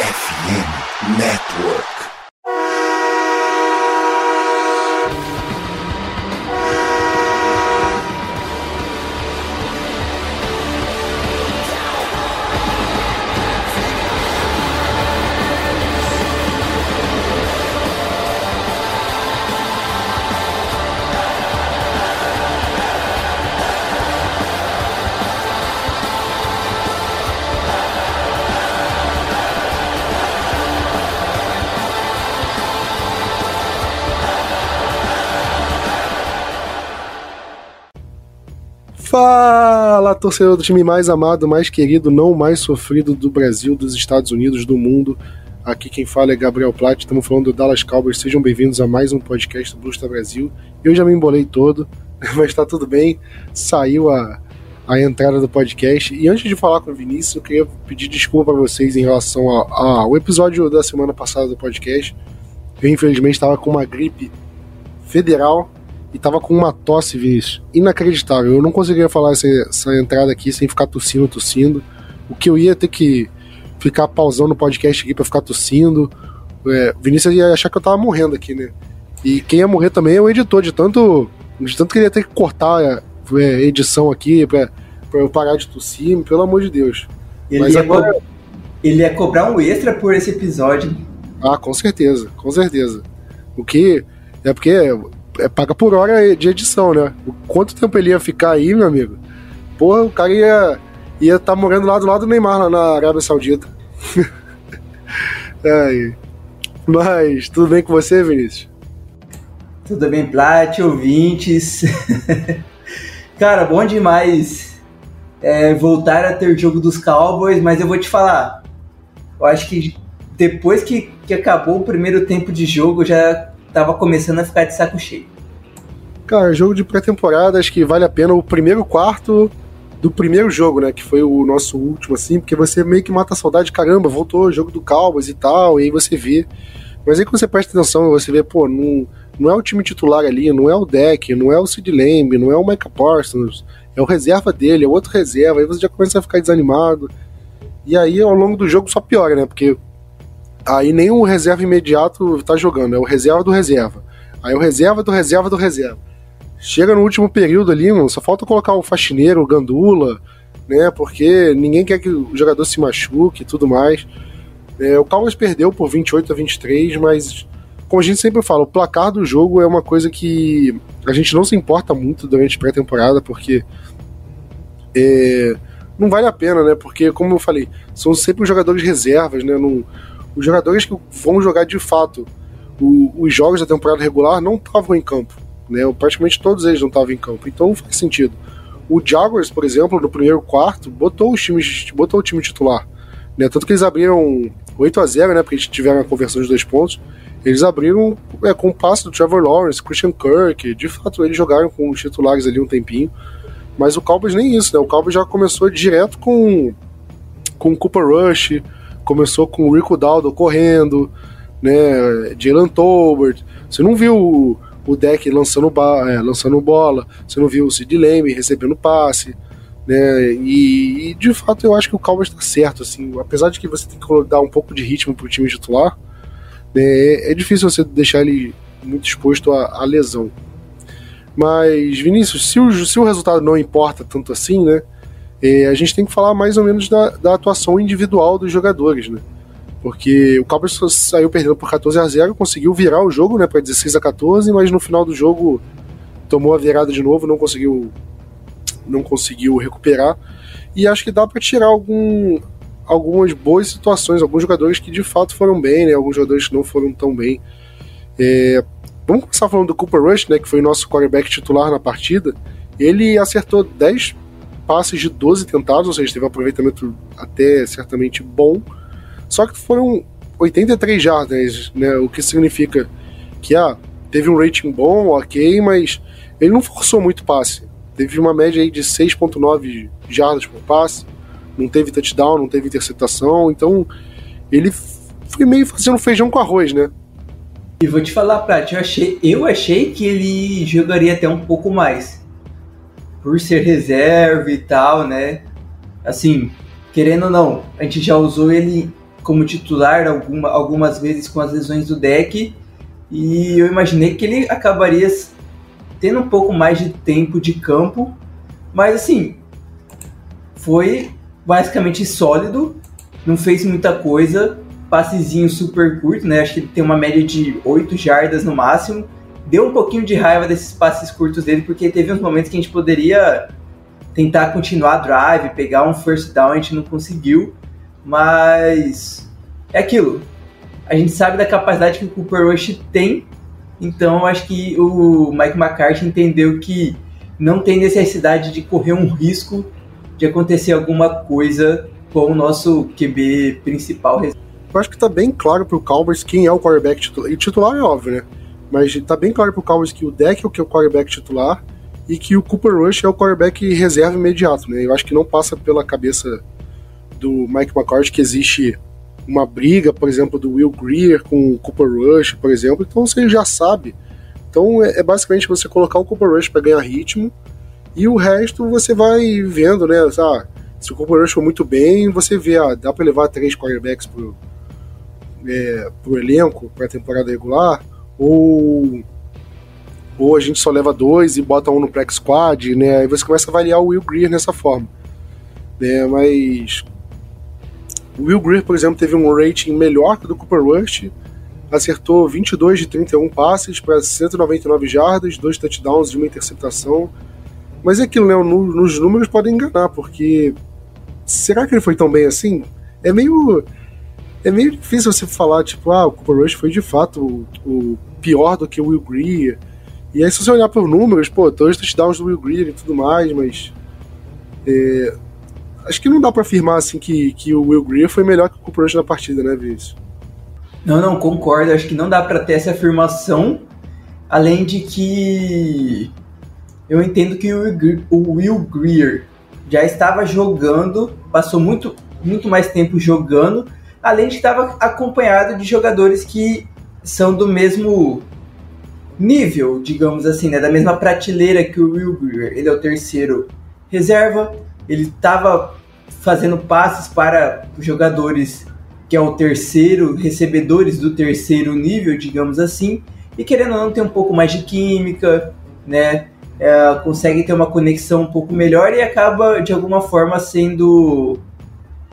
FM Network. Fala, torcedor do time mais amado, mais querido, não mais sofrido do Brasil, dos Estados Unidos, do mundo. Aqui quem fala é Gabriel Platt, estamos falando do Dallas Cowboys. Sejam bem-vindos a mais um podcast do Blues Brasil. Eu já me embolei todo, mas tá tudo bem. Saiu a, a entrada do podcast. E antes de falar com o Vinícius, eu queria pedir desculpa para vocês em relação ao episódio da semana passada do podcast. Eu, infelizmente, estava com uma gripe federal e tava com uma tosse, Vinícius, inacreditável. Eu não conseguia falar essa, essa, entrada aqui sem ficar tossindo, tossindo. O que eu ia ter que ficar pausando o podcast aqui pra ficar tossindo. É, Vinícius ia achar que eu tava morrendo aqui, né? E quem ia morrer também é o editor, de tanto, de tanto que ele ia ter que cortar a é, edição aqui pra, pra eu parar de tossir, pelo amor de Deus. Ele, Mas ia agora... ele ia cobrar um extra por esse episódio. Ah, com certeza, com certeza. O que. É porque é, paga por hora de edição, né? Quanto tempo ele ia ficar aí, meu amigo? Porra, o cara ia ia estar tá morando lá do lado do Neymar, lá na Arábia Saudita. é, mas, tudo bem com você, Vinícius? Tudo bem, Plat, ouvintes. cara, bom demais é, voltar a ter jogo dos Cowboys, mas eu vou te falar. Eu acho que depois que, que acabou o primeiro tempo de jogo, já tava começando a ficar de saco cheio. Cara, jogo de pré-temporada, acho que vale a pena o primeiro quarto do primeiro jogo, né? Que foi o nosso último, assim, porque você meio que mata a saudade, caramba, voltou jogo do Cowboys e tal, e aí você vê. Mas aí quando você presta atenção, você vê, pô, não, não é o time titular ali, não é o deck, não é o Sid Lamb, não é o Micah Parsons, é o reserva dele, é o outro reserva, aí você já começa a ficar desanimado. E aí ao longo do jogo só piora, né? Porque Aí nem o reserva imediato tá jogando, é o reserva do reserva. Aí o reserva do reserva do reserva. Chega no último período ali, mano, só falta colocar o faxineiro, o gandula, né? Porque ninguém quer que o jogador se machuque e tudo mais. É, o Cowboys perdeu por 28 a 23, mas como a gente sempre fala, o placar do jogo é uma coisa que a gente não se importa muito durante pré-temporada, porque é, não vale a pena, né? Porque, como eu falei, são sempre os jogadores reservas, né? Não, os jogadores que vão jogar de fato o, os jogos da temporada regular não estavam em campo. Né? Praticamente todos eles não estavam em campo. Então faz sentido. O Jaguars, por exemplo, no primeiro quarto, botou, os times, botou o time titular. Né? Tanto que eles abriram 8 a 0 né? Porque eles tiveram a conversão de dois pontos. Eles abriram é, com o passe do Trevor Lawrence, Christian Kirk. De fato, eles jogaram com os titulares ali um tempinho. Mas o Cowboys nem isso, né? O Cowboys já começou direto com, com o Cooper Rush, começou com o Rico Daldo correndo, né? Jalen Tolbert. Você não viu o, deck lançando, é, lançando bola, você não viu o Sid Lamb recebendo passe. Né, e, e, de fato eu acho que o Cowboys está certo, assim, apesar de que você tem que dar um pouco de ritmo para o time titular, né, é, é, difícil você deixar ele muito exposto à, à lesão. Mas, Vinícius, se o, se o resultado não importa tanto assim, né? é, a gente tem que falar mais ou menos da, da atuação individual dos jogadores, né? Porque o Cowboys saiu perdendo por 14 a 0 conseguiu virar o jogo né, para 16 a 14 mas no final do jogo tomou a virada de novo, não conseguiu não conseguiu recuperar. E acho que dá para tirar algum, algumas boas situações, alguns jogadores que de fato foram bem, né, alguns jogadores que não foram tão bem. É, vamos começar falando do Cooper Rush, né, que foi nosso quarterback titular na partida. Ele acertou 10 passes de 12 tentados, ou seja, teve um aproveitamento até certamente bom. Só que foram 83 jardas, né? O que significa que ah, teve um rating bom, ok, mas ele não forçou muito passe. Teve uma média aí de 6.9 jardas por passe, não teve touchdown, não teve interceptação, então ele foi meio fazendo feijão com arroz, né? E vou te falar, Prat, eu achei, eu achei que ele jogaria até um pouco mais por ser reserva e tal, né? Assim, querendo ou não, a gente já usou ele como titular alguma, algumas vezes com as lesões do deck. E eu imaginei que ele acabaria tendo um pouco mais de tempo de campo. Mas assim, foi basicamente sólido, não fez muita coisa, passezinho super curto, né? Acho que ele tem uma média de 8 jardas no máximo. Deu um pouquinho de raiva desses passes curtos dele, porque teve uns momentos que a gente poderia tentar continuar a drive, pegar um first down, a gente não conseguiu. Mas é aquilo. A gente sabe da capacidade que o Cooper Rush tem, então acho que o Mike McCarthy entendeu que não tem necessidade de correr um risco de acontecer alguma coisa com o nosso QB principal. Eu acho que tá bem claro pro Cowboys quem é o quarterback titular. E titular é óbvio, né? Mas tá bem claro pro Cowboys que o deck é o que é o quarterback titular e que o Cooper Rush é o quarterback reserva imediato, né? Eu acho que não passa pela cabeça do Mike McCarthy que existe uma briga, por exemplo, do Will Greer com o Cooper Rush, por exemplo. Então você já sabe. Então é, é basicamente você colocar o Cooper Rush para ganhar ritmo e o resto você vai vendo, né? Ah, se o Cooper Rush for muito bem, você vê, ah, dá para levar três quarterbacks pro, é, pro elenco, para a temporada regular, ou, ou a gente só leva dois e bota um no Plex Squad, né? Aí você começa a avaliar o Will Greer nessa forma. Né? Mas o Will Greer, por exemplo, teve um rating melhor que o do Cooper Rush, acertou 22 de 31 passes para 199 jardas, dois touchdowns e uma interceptação mas é aquilo, né? Nos números podem enganar, porque será que ele foi tão bem assim? É meio. É meio difícil você falar, tipo, ah, o Cooper Rush foi de fato o, o pior do que o Will Greer. E aí, se você olhar para os números, pô, dois touchdowns do Will Greer e tudo mais, mas. É, acho que não dá para afirmar assim que, que o Will Greer foi melhor que o Cooper Rush na partida, né, Vinícius? Não, não, concordo. Acho que não dá para ter essa afirmação. Além de que eu entendo que o Will Greer já estava jogando, passou muito, muito mais tempo jogando, além de estava acompanhado de jogadores que são do mesmo nível, digamos assim, né, da mesma prateleira que o Will Greer. Ele é o terceiro reserva, ele estava fazendo passes para jogadores que é o terceiro, recebedores do terceiro nível, digamos assim, e querendo ou não ter um pouco mais de química, né? é, consegue ter uma conexão um pouco melhor e acaba de alguma forma sendo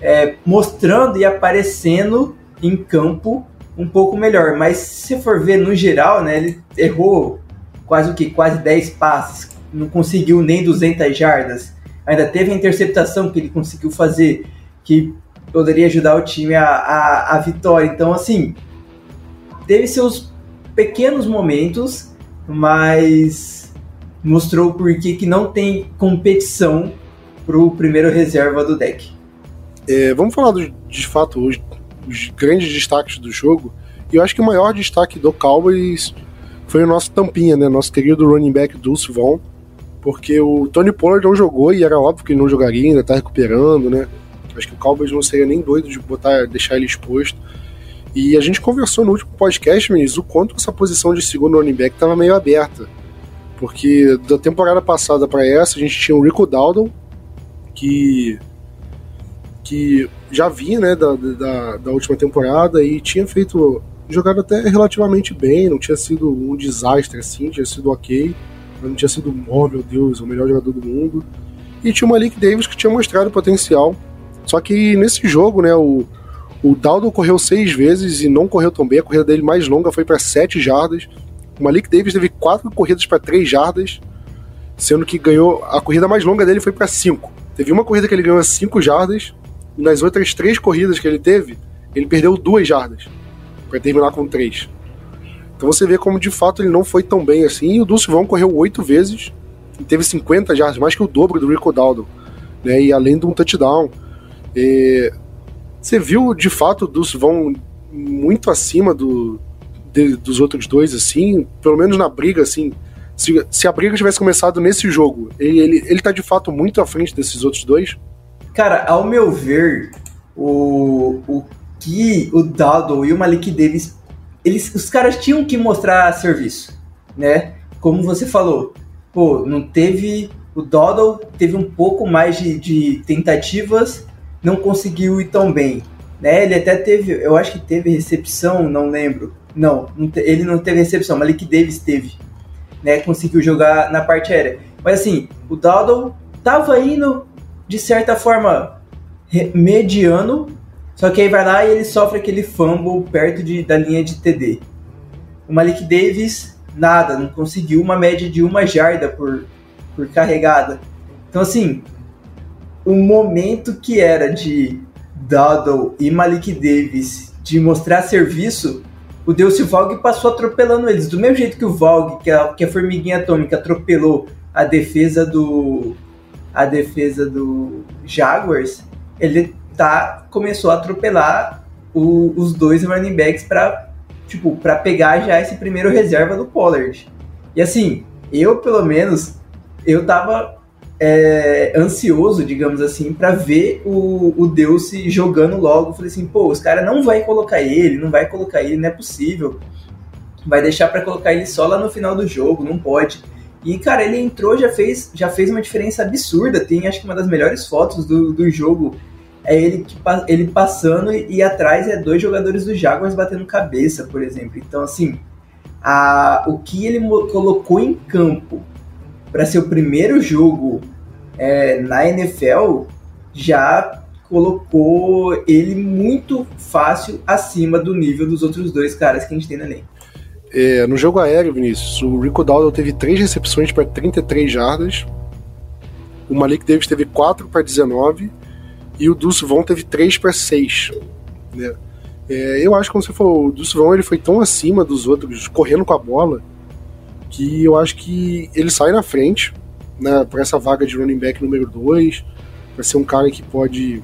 é, mostrando e aparecendo em campo um pouco melhor. Mas se for ver no geral, né, ele errou quase o que quase 10 passes, não conseguiu nem 200 jardas. Ainda teve a interceptação que ele conseguiu fazer, que poderia ajudar o time a, a, a vitória. Então, assim, teve seus pequenos momentos, mas mostrou por que não tem competição para o primeiro reserva do deck. É, vamos falar do, de fato os, os, grandes destaques do jogo. E eu acho que o maior destaque do Cowboys foi o nosso tampinha, né? Nosso querido running back Dulce Vaughn. Porque o Tony Pollard não jogou e era óbvio que ele não jogaria, ainda tá recuperando, né? Acho que o Cowboys não seria nem doido de botar, deixar ele exposto. E a gente conversou no último podcast, mas o quanto essa posição de segundo running back estava meio aberta. Porque da temporada passada para essa, a gente tinha o Rico Dowdle, que que já vinha né, da, da, da, última temporada e tinha feito jogado até relativamente bem, não tinha sido um desastre assim, tinha sido ok, mas não tinha sido, oh meu Deus, o melhor jogador do mundo. E tinha o Malik Davis que tinha mostrado potencial. Só que nesse jogo, né, o, o Dowdle correu seis vezes e não correu tão bem, a corrida dele mais longa foi para sete jardas. O Malik Davis teve quatro corridas para três jardas, sendo que ganhou. A corrida mais longa dele foi para cinco. Teve uma corrida que ele ganhou cinco jardas, e nas outras três corridas que ele teve, ele perdeu duas jardas para terminar com três. Então você vê como de fato ele não foi tão bem assim. E o Dulce Vaughn correu oito vezes e teve 50 jardas, mais que o dobro do Rico Daldo, né? E além de um touchdown. E você viu de fato o Dulce Vaughn muito acima do, de, dos outros dois, assim, pelo menos na briga, assim. Se, se a briga tivesse começado nesse jogo, ele, ele, ele tá de fato muito à frente desses outros dois? Cara, ao meu ver, o, o que o Dado e o Malik Davis, eles, os caras tinham que mostrar serviço, né? Como você falou, pô, não teve. O Doddle teve um pouco mais de, de tentativas, não conseguiu ir tão bem. Né? Ele até teve, eu acho que teve recepção, não lembro. Não, não te, ele não teve recepção, Malik Davis teve. Né? Conseguiu jogar na parte aérea. Mas assim, o Dowdle tava indo de certa forma mediano, só que aí vai lá e ele sofre aquele fumble perto de, da linha de TD. O Malik Davis, nada, não conseguiu uma média de uma jarda por, por carregada. Então, assim, o momento que era de Dowdle e Malik Davis de mostrar serviço, o Deus Valg passou atropelando eles. Do mesmo jeito que o Valg, que a, que a formiguinha atômica, atropelou a defesa do a defesa do Jaguars, ele tá começou a atropelar o, os dois running backs para tipo para pegar já esse primeiro reserva do Pollard. E assim, eu pelo menos eu tava é, ansioso, digamos assim, para ver o, o Deus se jogando logo. Falei assim, pô, os caras não vai colocar ele, não vai colocar ele, não é possível. Vai deixar para colocar ele só lá no final do jogo, não pode. E, cara, ele entrou, já fez, já fez uma diferença absurda. Tem, acho que uma das melhores fotos do, do jogo é ele, que, ele passando e, e atrás é dois jogadores do Jaguars batendo cabeça, por exemplo. Então, assim, a, o que ele colocou em campo para ser o primeiro jogo é, na NFL já colocou ele muito fácil acima do nível dos outros dois caras que a gente tem na lei. É, no jogo aéreo, Vinícius, o Rico Dowdle teve três recepções para 33 jardas, o Malik Davis teve 4 para 19 e o Dulce Von teve 3 para 6. Né? É, eu acho que, como você falou, o Dulce Von ele foi tão acima dos outros, correndo com a bola, que eu acho que ele sai na frente né, para essa vaga de running back número 2, para ser um cara que pode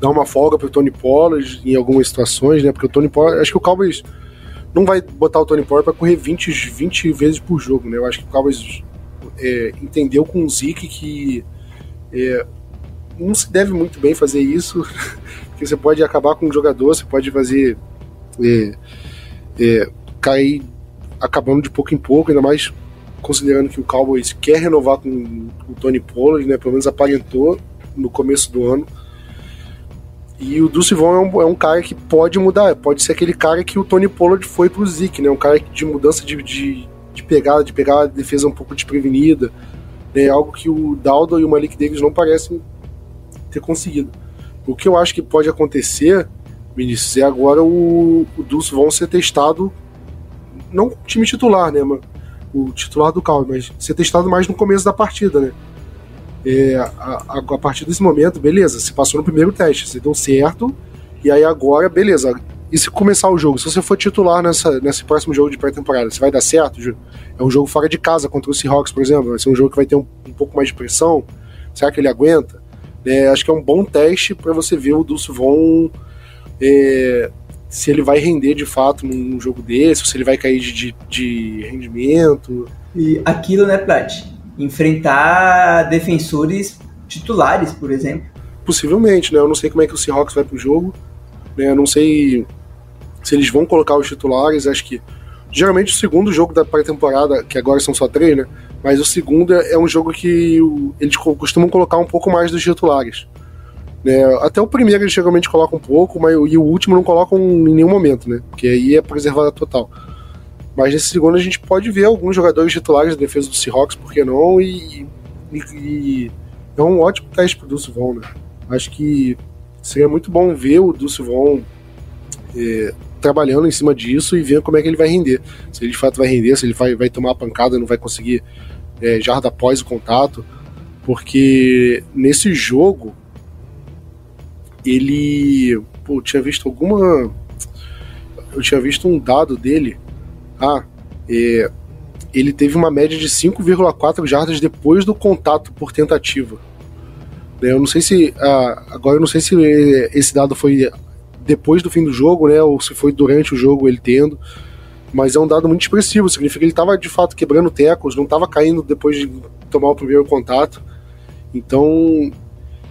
dar uma folga para o Tony Pollard em algumas situações, né? Porque o Tony Pollard, acho que o Cowboys não vai botar o Tony Pollard para correr 20, 20 vezes por jogo, né? Eu acho que o Cowboys é, entendeu com o Zeke que é, não se deve muito bem fazer isso, porque você pode acabar com o jogador, você pode fazer é, é cair acabando de pouco em pouco, ainda mais considerando que o Cowboys quer renovar com o Tony Pollard, né? Pelo menos aparentou no começo do ano. E o Dulce Vaughn é um, é um, cara que pode mudar, pode ser aquele cara que o Tony Pollard foi pro Zeke, né? Um cara de mudança de, de, de pegada, de pegar a defesa um pouco desprevenida. Né? algo que o Daldo e o Malik Davis não parecem ter conseguido. O que eu acho que pode acontecer, Vinícius, é agora o, o Vaughn ser testado não time titular, né, mano? O titular do Cal, mas ser testado mais no começo da partida, né? É, a, a, a, partir desse momento, beleza, você passou no primeiro teste, você deu certo, e aí agora, beleza. E se começar o jogo, se você for titular nessa, nesse próximo jogo de pré-temporada, você vai dar certo? É um jogo fora de casa contra o Seahawks, por exemplo, vai ser um jogo que vai ter um, um pouco mais de pressão. Será que ele aguenta? É, acho que é um bom teste para você ver o Dulce Von é, se ele vai render de fato num jogo desse, se ele vai cair de, de, de rendimento. E aquilo, né, Plat? Enfrentar defensores titulares, por exemplo. Possivelmente, né? Eu não sei como é que o Seahawks vai pro jogo. Né? Eu não sei se eles vão colocar os titulares. Acho que geralmente o segundo jogo da pré-temporada, que agora são só três, né? Mas o segundo é um jogo que eles costumam colocar um pouco mais dos titulares. Né? Até o primeiro eles geralmente colocam um pouco, mas, e o último não colocam em nenhum momento, né? Porque aí é preservada total. Mas nesse segundo a gente pode ver alguns jogadores titulares da defesa do Seahawks, por que não? E, e, e é um ótimo teste pro Dulce Von, né? Acho que seria muito bom ver o Dulce Von é, trabalhando em cima disso e ver como é que ele vai render. Se ele de fato vai render, se ele vai, vai tomar a pancada, não vai conseguir é, jarda após o contato. Porque nesse jogo, ele. Pô, eu tinha visto alguma. Eu tinha visto um dado dele. Ah, é, ele teve uma média de 5,4 jardas depois do contato por tentativa. Eu não sei se. Ah, agora eu não sei se esse dado foi depois do fim do jogo, né? Ou se foi durante o jogo ele tendo. Mas é um dado muito expressivo. Significa que ele estava de fato quebrando tecos, não estava caindo depois de tomar o primeiro contato. Então,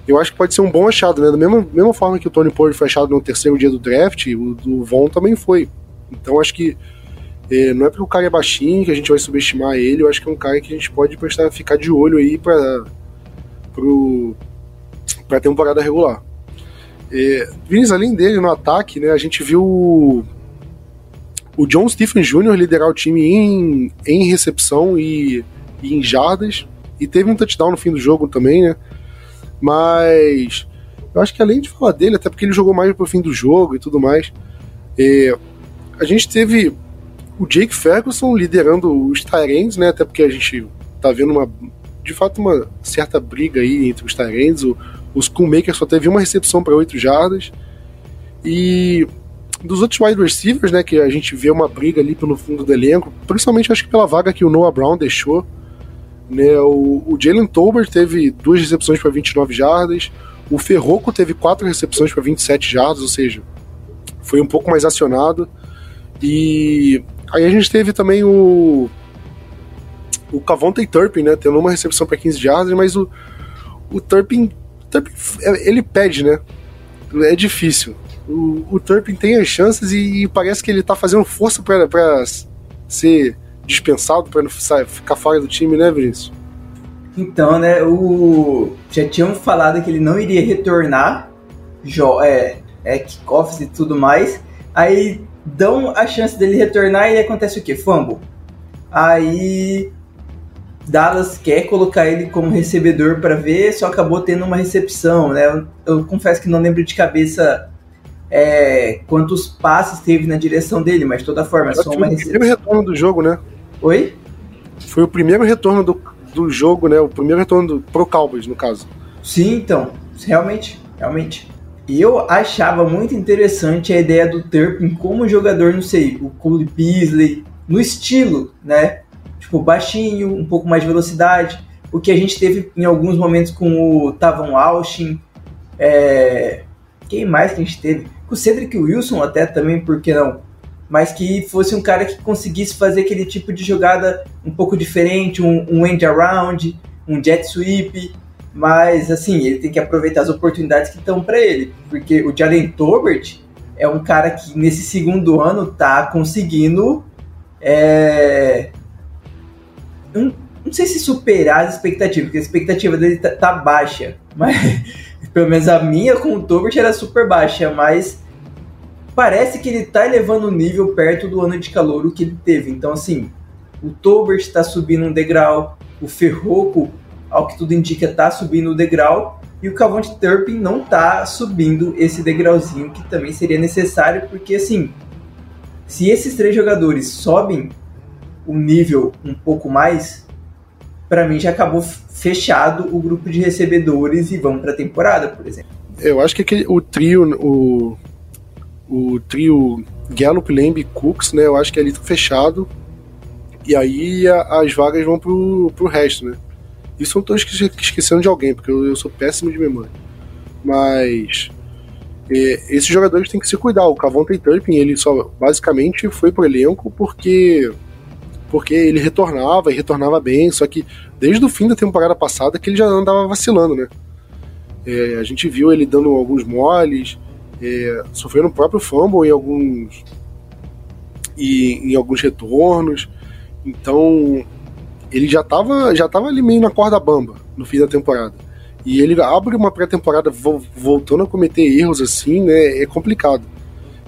eu acho que pode ser um bom achado, né? Da mesma, mesma forma que o Tony Pollard foi achado no terceiro dia do draft, o do Von também foi. Então acho que é, não é porque o cara é baixinho que a gente vai subestimar ele, eu acho que é um cara que a gente pode prestar, ficar de olho aí para pro, pra temporada regular. É, Vinícius, além dele no ataque, né, a gente viu o, o John Stephen Jr. liderar o time em, em recepção e, e em jardas, e teve um touchdown no fim do jogo também, né? Mas eu acho que além de falar dele, até porque ele jogou mais pro fim do jogo e tudo mais, é, a gente teve o Jake Ferguson liderando os Tyrants, né? Até porque a gente tá vendo uma, de fato, uma certa briga aí entre os Tyrants. O, o Schoolmaker só teve uma recepção para 8 jardas. E dos outros wide receivers, né, que a gente vê uma briga ali pelo fundo do elenco, principalmente acho que pela vaga que o Noah Brown deixou. Né, o, o Jalen Tolbert teve duas recepções para 29 jardas, o Ferroco teve quatro recepções para 27 jardas, ou seja, foi um pouco mais acionado. E aí a gente teve também o o Cavonte Turpin, né, tendo uma recepção para 15 jardas, mas o, o Turpin, Turpin, ele pede, né? É difícil. O, o Turpin tem as chances e, e parece que ele tá fazendo força para ser dispensado, para não ficar fora do time, né, Vinícius? Então, né, o já tinham falado que ele não iria retornar, é, é kickoffs e tudo mais. Aí dão a chance dele retornar e acontece o quê? Fumble. Aí Dallas quer colocar ele como recebedor para ver, só acabou tendo uma recepção, né? Eu, eu confesso que não lembro de cabeça é, quantos passes teve na direção dele, mas de toda forma, é só uma recepção. Foi o primeiro retorno do jogo, né? Oi? Foi o primeiro retorno do, do jogo, né? O primeiro retorno do, pro Cowboys, no caso. Sim, então. Realmente, realmente. E eu achava muito interessante a ideia do Turpin como jogador, não sei, o Cole Beasley, no estilo, né? Tipo, baixinho, um pouco mais de velocidade. O que a gente teve em alguns momentos com o Tavon Austin. É... Quem mais que a gente teve? Com o Cedric Wilson até também, por que não? Mas que fosse um cara que conseguisse fazer aquele tipo de jogada um pouco diferente, um, um end around, um jet sweep. Mas assim, ele tem que aproveitar as oportunidades que estão para ele. Porque o Jalen Tolbert é um cara que nesse segundo ano tá conseguindo é, não, não sei se superar as expectativas, porque a expectativa dele tá, tá baixa, mas pelo menos a minha com o Tobert era super baixa, mas parece que ele tá elevando o nível perto do ano de calor que ele teve. Então, assim, o Tobert está subindo um degrau, o Ferroco, ao que tudo indica, tá subindo o degrau, e o Cavante Turpin não tá subindo esse degrauzinho que também seria necessário, porque assim, se esses três jogadores sobem o nível um pouco mais, para mim já acabou fechado o grupo de recebedores e vamos para a temporada, por exemplo. Eu acho que aquele, o trio, o, o trio Gallup, Lamb e Cooks, né? Eu acho que ali tá fechado. E aí a, as vagas vão pro, pro resto, né? Isso eu não tô esquecendo de alguém, porque eu, eu sou péssimo de memória. Mas é, esses jogadores têm que se cuidar. O Cavonte Turpin, ele só basicamente foi pro elenco porque porque ele retornava e retornava bem, só que desde o fim da temporada passada que ele já andava vacilando, né? É, a gente viu ele dando alguns moles, é, sofrendo o próprio fumble em alguns e, em alguns retornos. Então ele já estava já tava ali meio na corda bamba no fim da temporada. E ele abre uma pré-temporada voltando a cometer erros assim, né? É complicado.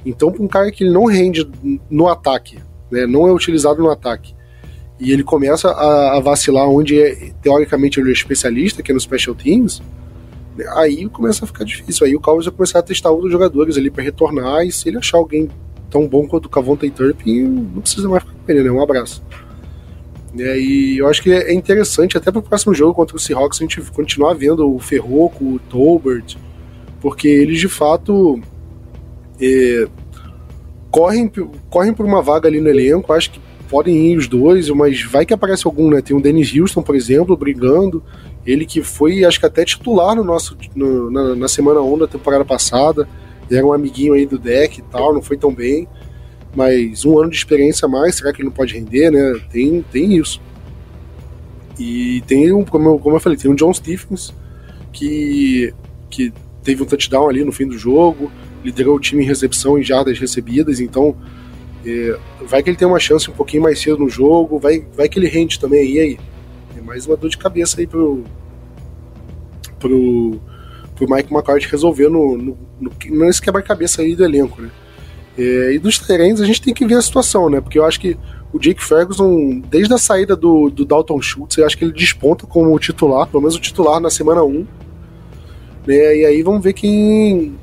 Então, para um cara que ele não rende no ataque, né, não é utilizado no ataque. E ele começa a, a vacilar onde é, teoricamente ele é especialista, que é no Special Teams, né, aí começa a ficar difícil. Aí o Cowboys vai começar a testar outros jogadores ali para retornar, e se ele achar alguém tão bom quanto o Cavonte Turpin, não precisa mais ficar com ele, né? Um abraço. É, e eu acho que é interessante, até para o próximo jogo contra o Seahawks, a gente continuar vendo o Ferroco, o Tolbert, porque eles de fato é, correm, correm por uma vaga ali no elenco, acho que podem ir os dois, mas vai que aparece algum, né? Tem o Dennis Houston, por exemplo, brigando. Ele que foi, acho que até titular no nosso no, na, na, semana 1 da temporada passada. Era um amiguinho aí do deck e tal, não foi tão bem. Mas um ano de experiência a mais, será que ele não pode render, né? Tem, tem isso. E tem, um, como eu, como eu falei, tem o John Stephens, que, que teve um touchdown ali no fim do jogo liderou o time em recepção e jardas recebidas, então é, vai que ele tem uma chance um pouquinho mais cedo no jogo, vai, vai que ele rende também, e aí? É mais uma dor de cabeça aí pro, pro, pro Mike McCarthy resolver no, no, no, nesse quebra-cabeça aí do elenco, né? É, e dos Tyrants a gente tem que ver a situação, né? Porque eu acho que o Jake Ferguson, desde a saída do, do Dalton Schultz, eu acho que ele desponta como titular, pelo menos o titular na semana 1. Né? E aí vamos ver quem,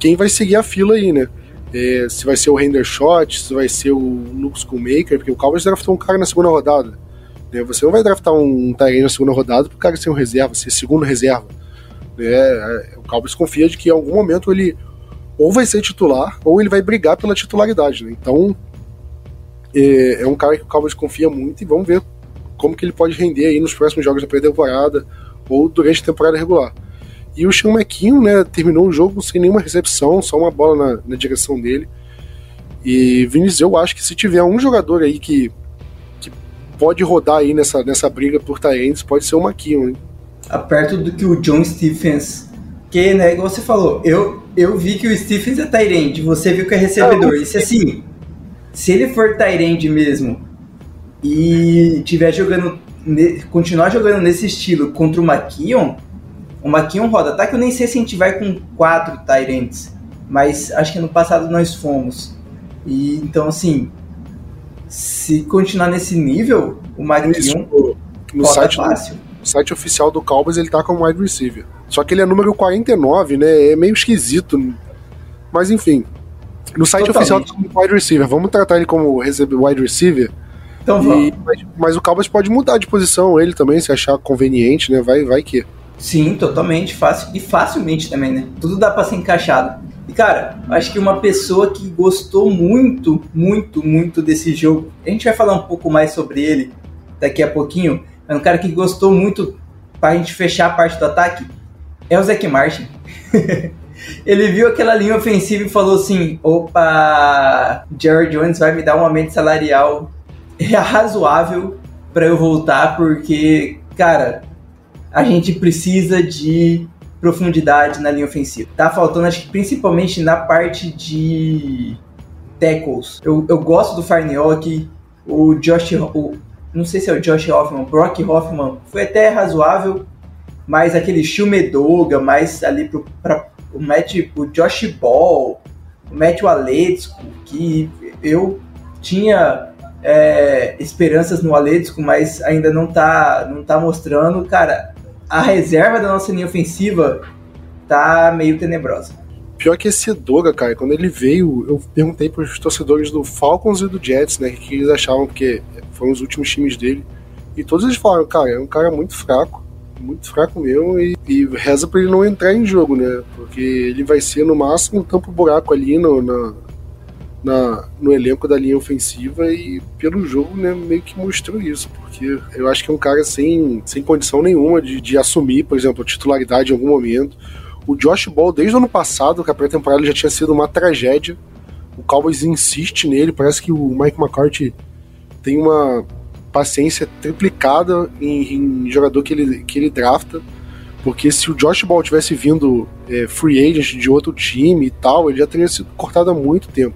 quem vai seguir a fila aí, né? É, se vai ser o Hendershot, se vai ser o Luke Schoolmaker, porque o Cowboys draftou um cara na segunda rodada. Né? Você não vai draftar um Tyrant na segunda rodada pro cara ser um reserva, ser segundo reserva. Né? É, o Cowboys confia de que em algum momento ele ou vai ser titular, ou ele vai brigar pela titularidade. Né? Então, é, é, um cara que o Cowboys confia muito e vamos ver como que ele pode render aí nos próximos jogos da pré-temporada ou durante a temporada regular. E o Sean McKeon, né, terminou o jogo sem nenhuma recepção, só uma bola na, na direção dele. E Vinícius, eu acho que se tiver um jogador aí que, que pode rodar aí nessa, nessa briga por Tyrants, pode ser o McKeon, hein? Perto do que o John Stephens que, né, igual você falou, eu, eu vi que o Stephens é Tyrande, você viu que é recebedor. Isso assim, se ele for Tyrande mesmo e tiver jogando, continuar jogando nesse estilo contra o Maquion, o Maquion roda. Tá que eu nem sei se a gente vai com quatro Tyrands, mas acho que no passado nós fomos. E então, assim, se continuar nesse nível, o Maquion no roda site fácil. Do o site oficial do Cowboys ele tá como wide receiver. Só que ele é número 49, né? É meio esquisito. Mas enfim. No site Totalmente. oficial tá como wide receiver. Vamos tratar ele como wide receiver. Então vamos. mas, mas, o Cowboys pode mudar de posição ele também, se achar conveniente, né? Vai, vai que. Sim, totalmente. Fácil, e facilmente também, né? Tudo dá pra ser encaixado. E, cara, acho que uma pessoa que gostou muito, muito, muito desse jogo, a gente vai falar um pouco mais sobre ele daqui a pouquinho, é um cara que gostou muito para a gente fechar a parte do ataque, é o Zac Martin. Ele viu aquela linha ofensiva e falou assim: opa, Jared Jones vai me dar um aumento salarial razoável para eu voltar, porque, cara, a gente precisa de profundidade na linha ofensiva. Tá faltando, acho que principalmente na parte de tackles. Eu, eu gosto do Farniok, o Josh, o, não sei se é o Josh Hoffman, Brock Hoffman, foi até razoável, mas aquele Shumedoga, mais ali para o Matt, o Josh Ball, o Matt Aledisco, que eu tinha é, esperanças no Aledisco, mas ainda não tá, não tá mostrando. Cara, a reserva da nossa linha ofensiva tá meio tenebrosa. Pior que esse Doga, cara, quando ele veio, eu perguntei para os torcedores do Falcons e do Jets, né, que eles achavam, porque foram os últimos times dele. E todos eles falaram, cara, é um cara muito fraco, muito fraco mesmo, e, e reza para ele não entrar em jogo, né? Porque ele vai ser no máximo um tampo buraco ali no, na, na, no elenco da linha ofensiva e pelo jogo, né, meio que mostrou isso, porque eu acho que é um cara sem, sem condição nenhuma de, de assumir, por exemplo, a titularidade em algum momento. O Josh Ball, desde o ano passado, que a pré-temporada já tinha sido uma tragédia, o Cowboys insiste nele, parece que o Mike McCarthy tem uma paciência triplicada em, em, jogador que ele, que ele drafta. Porque se o Josh Ball tivesse vindo é, free agent de outro time e tal, ele já teria sido cortado há muito tempo.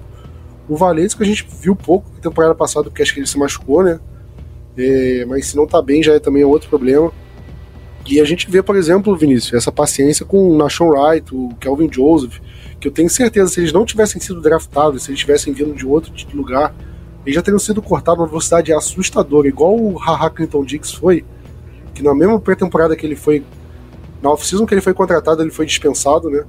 O que a gente viu pouco na temporada passada, porque acho que ele se machucou, né? É, mas se não tá bem, já é também outro problema. E a gente vê, por exemplo, Vinícius, essa paciência com o Nashon Wright, o Kelvin Joseph, que eu tenho certeza, se eles não tivessem sido draftados, se eles tivessem vindo de outro lugar, eles já teriam sido cortados numa velocidade assustadora, igual o Haha Clinton Dix foi, que na mesma pré-temporada que ele foi, na off-season que ele foi contratado, ele foi dispensado, né?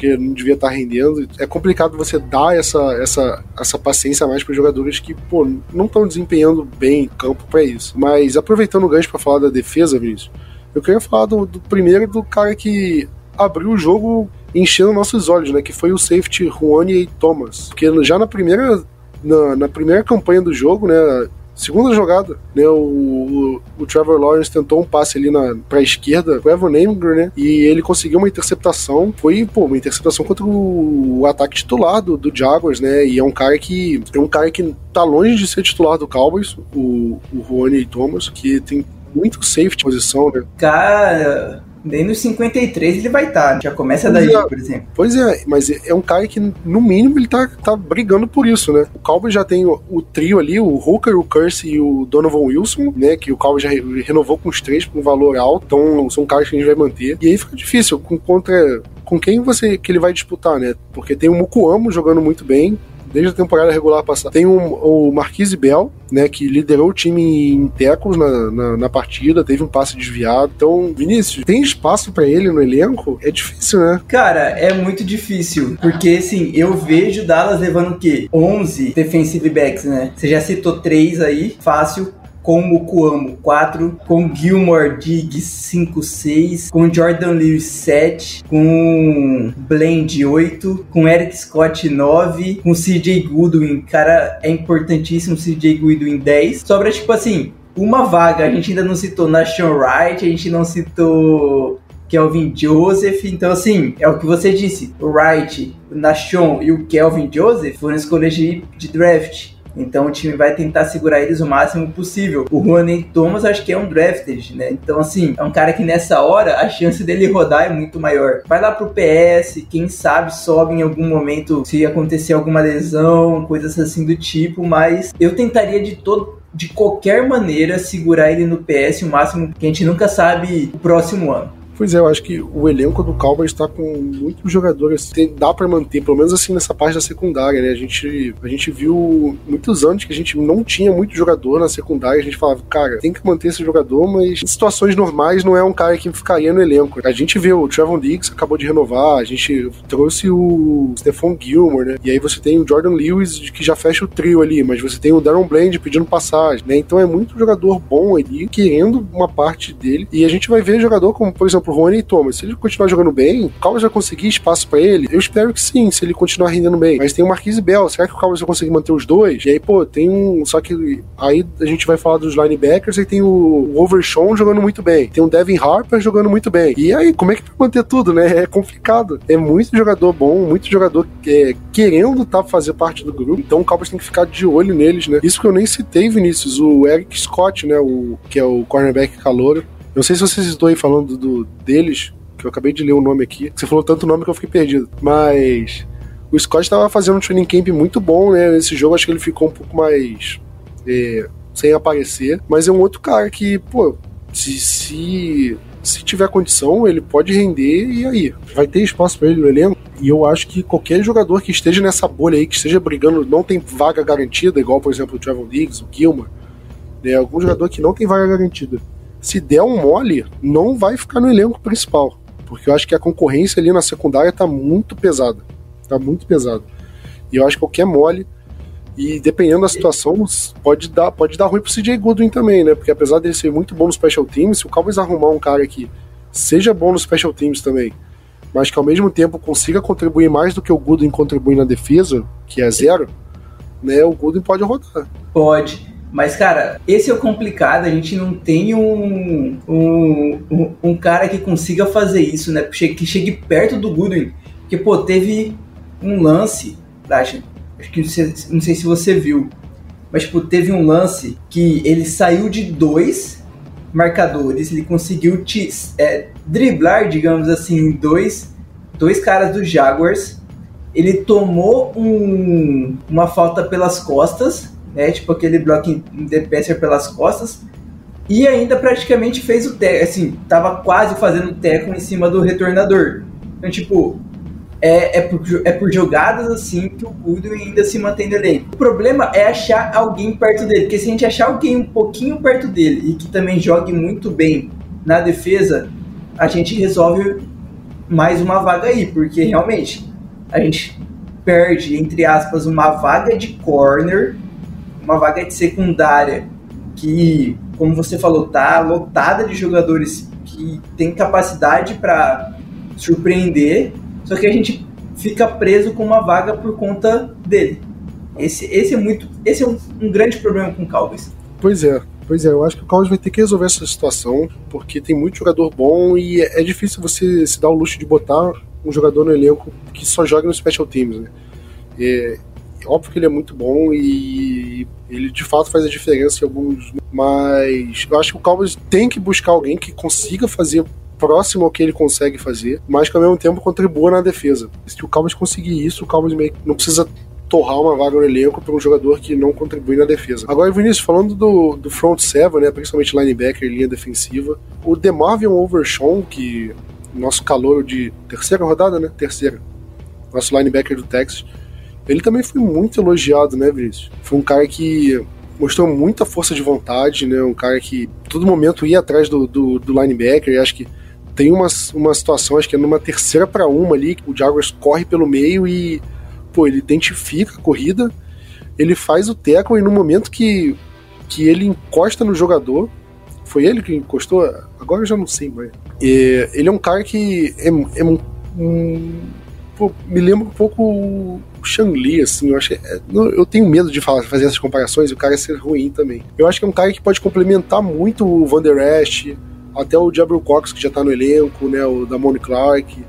Porque não devia estar rendendo. É complicado você dar essa, essa, essa paciência mais para jogadores que, pô, não estão desempenhando bem em campo para isso. Mas aproveitando o gancho para falar da defesa, Vinícius, eu queria falar do, do primeiro do cara que abriu o jogo enchendo nossos olhos, né? Que foi o safety Juani Thomas. Porque já na primeira na, na primeira campanha do jogo, né? Segunda jogada, né? O, o, o, Trevor Lawrence tentou um passe ali na, pra esquerda, o Evan Neymar, né? E ele conseguiu uma interceptação. Foi, pô, uma interceptação contra o, o, ataque titular do, do Jaguars, né? E é um cara que. É um cara que tá longe de ser titular do Cowboys, o, o Rony Thomas, que tem muito safety posição, né? Cara, nem nos 53 ele vai estar. Tá, já começa daí, é, por exemplo. Pois é, mas é um cara que, no mínimo, ele tá, tá brigando por isso, né? O Cowboys já tem o, o, trio ali, o Hooker, o Curse e o Donovan Wilson, né? Que o Cowboys já renovou com os três por um valor alto, então são caras que a gente vai manter. E aí fica difícil, com, contra com quem você que ele vai disputar, né? Porque tem o Mukuamo jogando muito bem, desde a temporada regular passada. Tem um, o Marquise Bell, né, que liderou o time em tecos na, na, na, partida, teve um passe desviado. Então, Vinícius, tem espaço para ele no elenco? É difícil, né? Cara, é muito difícil, porque assim, eu vejo Dallas levando o quê? 11 defensive backs, né? Você já citou três aí, fácil com Mukuamo 4, com Gilmore Diggs 5, 6, com Jordan Lewis 7, com Blend 8, com Eric Scott 9, com CJ Goodwin, cara, é importantíssimo CJ Goodwin 10. Sobra tipo assim, uma vaga, a gente ainda não citou Nashon Wright, a gente não citou Kelvin Joseph. Então, assim, é o que você disse. O Wright, o Nashon e o Kelvin Joseph foram escolhas de, de draft. Então o time vai tentar segurar eles o máximo possível. O Juan Thomas acho que é um drafted, né? Então, assim, é um cara que nessa hora a chance dele rodar é muito maior. Vai lá pro PS, quem sabe sobe em algum momento se acontecer alguma lesão, coisas assim do tipo, mas eu tentaria de todo de qualquer maneira segurar ele no PS o máximo que a gente nunca sabe o próximo ano. Pois é, eu acho que o elenco do Cowboys está com muitos jogadores, tem, dá para manter, pelo menos assim nessa parte da secundária, né? A gente, a gente viu muitos anos que a gente não tinha muito jogador na secundária, a gente falava, cara, tem que manter esse jogador, mas em situações normais não é um cara que ficaria no elenco. A gente vê o Trevon Diggs acabou de renovar, a gente trouxe o Stephon Gilmore, né? E aí você tem o Jordan Lewis que já fecha o trio ali, mas você tem o Darren Bland pedindo passagem, né? Então é muito jogador bom ali, querendo uma parte dele, e a gente vai ver jogador como, por exemplo, pro Rony Thomas. Se ele continuar jogando bem, o Cowboys vai conseguir espaço para ele? Eu espero que sim, se ele continuar rendendo bem. Mas tem o Marquise Bell. Será que o Cowboys vai conseguir manter os dois? E aí, pô, tem um. Só que aí a gente vai falar dos linebackers e tem o Overshawn jogando muito bem. Tem o Devin Harper jogando muito bem. E aí, como é que vai manter tudo, né? É complicado. É muito jogador bom, muito jogador é, querendo tá, fazer parte do grupo. Então o Cowboys tem que ficar de olho neles, né? Isso que eu nem citei, Vinícius, o Eric Scott, né? O, que é o cornerback calouro não sei se vocês estão aí falando do, deles, que eu acabei de ler o nome aqui. Você falou tanto nome que eu fiquei perdido. Mas o Scott estava fazendo um training camp muito bom, né? Nesse jogo acho que ele ficou um pouco mais é, sem aparecer. Mas é um outro cara que, pô, se, se, se tiver condição, ele pode render e aí? Vai ter espaço para ele no elenco? E eu acho que qualquer jogador que esteja nessa bolha aí, que esteja brigando, não tem vaga garantida, igual, por exemplo, o Trevor Diggs, o Gilmore, né? Algum jogador que não tem vaga garantida se der um mole, não vai ficar no elenco principal. Porque eu acho que a concorrência ali na secundária tá muito pesada. Tá muito pesada. E eu acho que qualquer mole, e dependendo da situação, pode dar, pode dar ruim pro CJ Goodwin também, né? Porque apesar dele ser muito bom no Special Teams, se o Cowboys arrumar um cara que seja bom no Special Teams também, mas que ao mesmo tempo consiga contribuir mais do que o Goodwin contribui na defesa, que é zero, né? O Goodwin pode rodar. Pode. Mas, cara, esse é o complicado. A gente não tem um, um, um, um cara que consiga fazer isso, né? Que chegue perto do Goodwin. Porque, pô, teve um lance, acho, acho que não sei, não sei se você viu, mas, tipo, teve um lance que ele saiu de dois marcadores, ele conseguiu te, é, driblar, digamos assim, dois, dois caras do Jaguars. Ele tomou um, uma falta pelas costas né? Tipo aquele bloco de passer pelas costas. E ainda praticamente fez o teco, assim, tava quase fazendo teco em cima do retornador. Então, tipo, é, é, por, é por jogadas assim que o Goodwin ainda se mantém no. O problema é achar alguém perto dele, porque se a gente achar alguém um pouquinho perto dele e que também jogue muito bem na defesa, a gente resolve mais uma vaga aí, porque realmente a gente perde, entre aspas, uma vaga de corner uma vaga de secundária que, como você falou, tá lotada de jogadores que tem capacidade para surpreender, só que a gente fica preso com uma vaga por conta dele. Esse, esse é muito, esse é um, um grande problema com o Cowboys. Pois é, Pois é, eu acho que o Cowboys vai ter que resolver essa situação, porque tem muito jogador bom e é, é difícil você se dar o luxo de botar um jogador no elenco que só joga no Special Teams, né? É, óbvio que ele é muito bom e ele de fato faz a diferença em alguns. Mas eu acho que o Cowboys tem que buscar alguém que consiga fazer próximo ao que ele consegue fazer, mas que ao mesmo tempo contribua na defesa. Se o Cowboys conseguir isso, o Cowboys meio não precisa torrar uma vaga no elenco para um jogador que não contribui na defesa. Agora, Vinícius, falando do, do front seven, né, principalmente linebacker e linha defensiva, o DeMarvion Overshawn, que nosso calor de terceira rodada, né, terceira, nosso linebacker do Texas, ele também foi muito elogiado, né, Vinícius? Foi um cara que mostrou muita força de vontade, né, um cara que todo momento ia atrás do, do, do linebacker, e acho que tem uma, uma situação, acho que é numa terceira para uma ali, que o Jaguars corre pelo meio e pô, ele identifica a corrida, ele faz o tackle e no momento que, que ele encosta no jogador, foi ele que encostou? Agora eu já não sei, mas. É, ele é um cara que é, é um, um me lembra um pouco o Shang-Li, assim, eu acho é, eu tenho medo de falar, fazer essas comparações e o cara ser ruim também. Eu acho que é um cara que pode complementar muito o Van Der Esch, até o Jabril Cox, que já tá no elenco, né, o Damone Clark.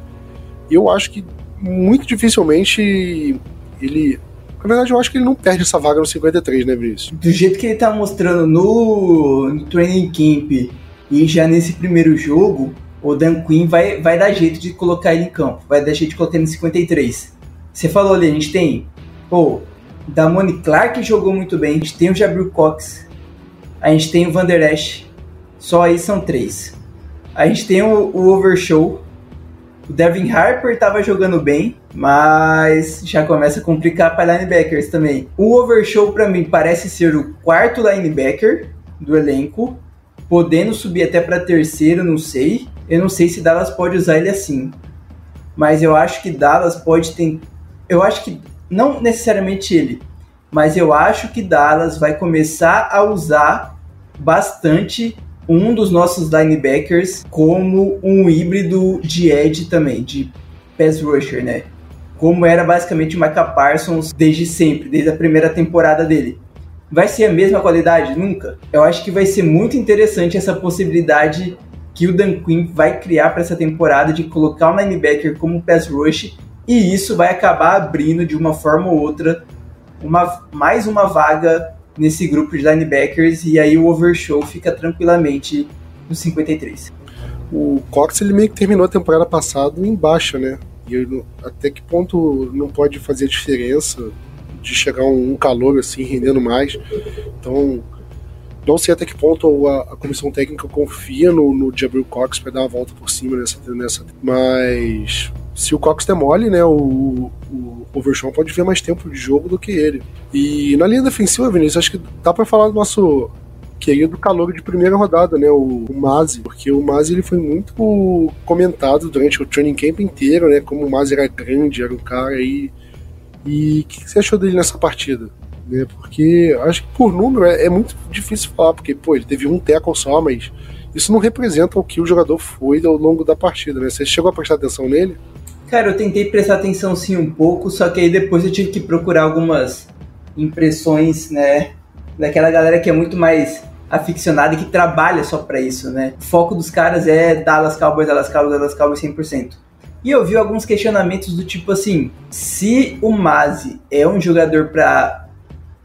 E eu acho que muito dificilmente ele. Na verdade, eu acho que ele não perde essa vaga no 53, né, Vinícius? Do jeito que ele tá mostrando no, no training camp e já nesse primeiro jogo, o Dan Quinn vai, vai dar jeito de colocar ele em campo, vai dar jeito de colocar ele no 53. Você falou ali, a gente tem, pô, Damone Clark jogou muito bem, a gente tem o Jabril Cox, a gente tem o Van Esch, só aí são três. A gente tem o, o Overshow, o Devin Harper estava jogando bem, mas já começa a complicar para linebackers também. O Overshow para mim parece ser o quarto linebacker do elenco, podendo subir até para terceiro, não sei. Eu não sei se Dallas pode usar ele assim. Mas eu acho que Dallas pode ter. Eu acho que. Não necessariamente ele. Mas eu acho que Dallas vai começar a usar bastante um dos nossos linebackers como um híbrido de edge também, de pass rusher, né? Como era basicamente o Micah Parsons desde sempre, desde a primeira temporada dele. Vai ser a mesma qualidade? Nunca. Eu acho que vai ser muito interessante essa possibilidade que o Dan Quinn vai criar para essa temporada de colocar o linebacker como pass rush e isso vai acabar abrindo de uma forma ou outra uma, mais uma vaga nesse grupo de linebackers e aí o Overshow fica tranquilamente no 53. O Cox ele meio que terminou a temporada passada em baixa, né? E até que ponto não pode fazer diferença de chegar um, um calor assim rendendo mais. Então não sei até que ponto a, a comissão técnica confia no, no Jabril Cox para dar a volta por cima nessa, nessa. Mas se o Cox demole, né, o, o Overshawn pode ver mais tempo de jogo do que ele. E na linha defensiva, Vinícius, acho que dá para falar do nosso querido calor de primeira rodada, né, o, o Mazi, porque o Mazi ele foi muito comentado durante o training camp inteiro, né, como o Mazi era grande, era um cara aí. E o que você achou dele nessa partida? Né, porque acho que por número é, é muito difícil falar, porque pô, ele teve um tackle só, mas isso não representa o que o jogador foi ao longo da partida, né? Você chegou a prestar atenção nele? Cara, eu tentei prestar atenção sim um pouco, só que aí depois eu tive que procurar algumas impressões, né, daquela galera que é muito mais aficionada e que trabalha só para isso, né? O foco dos caras é Dallas Cowboys, Dallas Cowboys, Dallas Cowboys 100%. E eu vi alguns questionamentos do tipo assim, se o Mazi é um jogador para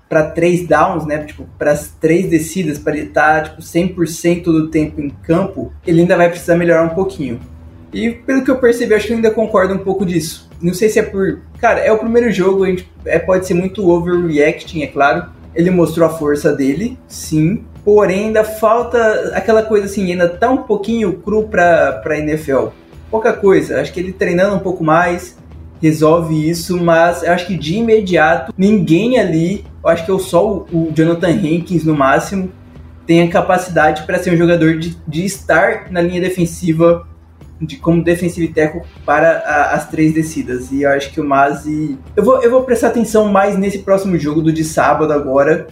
para três downs, né, tipo, para as três descidas, para ele estar tá, tipo 100% do tempo em campo, ele ainda vai precisar melhorar um pouquinho. E pelo que eu percebi, acho que ainda concordo um pouco disso. Não sei se é por. Cara, é o primeiro jogo, a gente é, pode ser muito overreacting, é claro. Ele mostrou a força dele, sim. Porém, ainda falta aquela coisa assim, ainda tá um pouquinho cru pra, pra NFL. Pouca coisa. Acho que ele treinando um pouco mais resolve isso, mas eu acho que de imediato ninguém ali, eu acho que eu só o, Jonathan Hankins no máximo, tem a capacidade para ser um jogador de, de estar na linha defensiva de como defensive tackle para a, as três descidas. E eu acho que o Mazi. Eu vou, eu vou prestar atenção mais nesse próximo jogo do de sábado agora,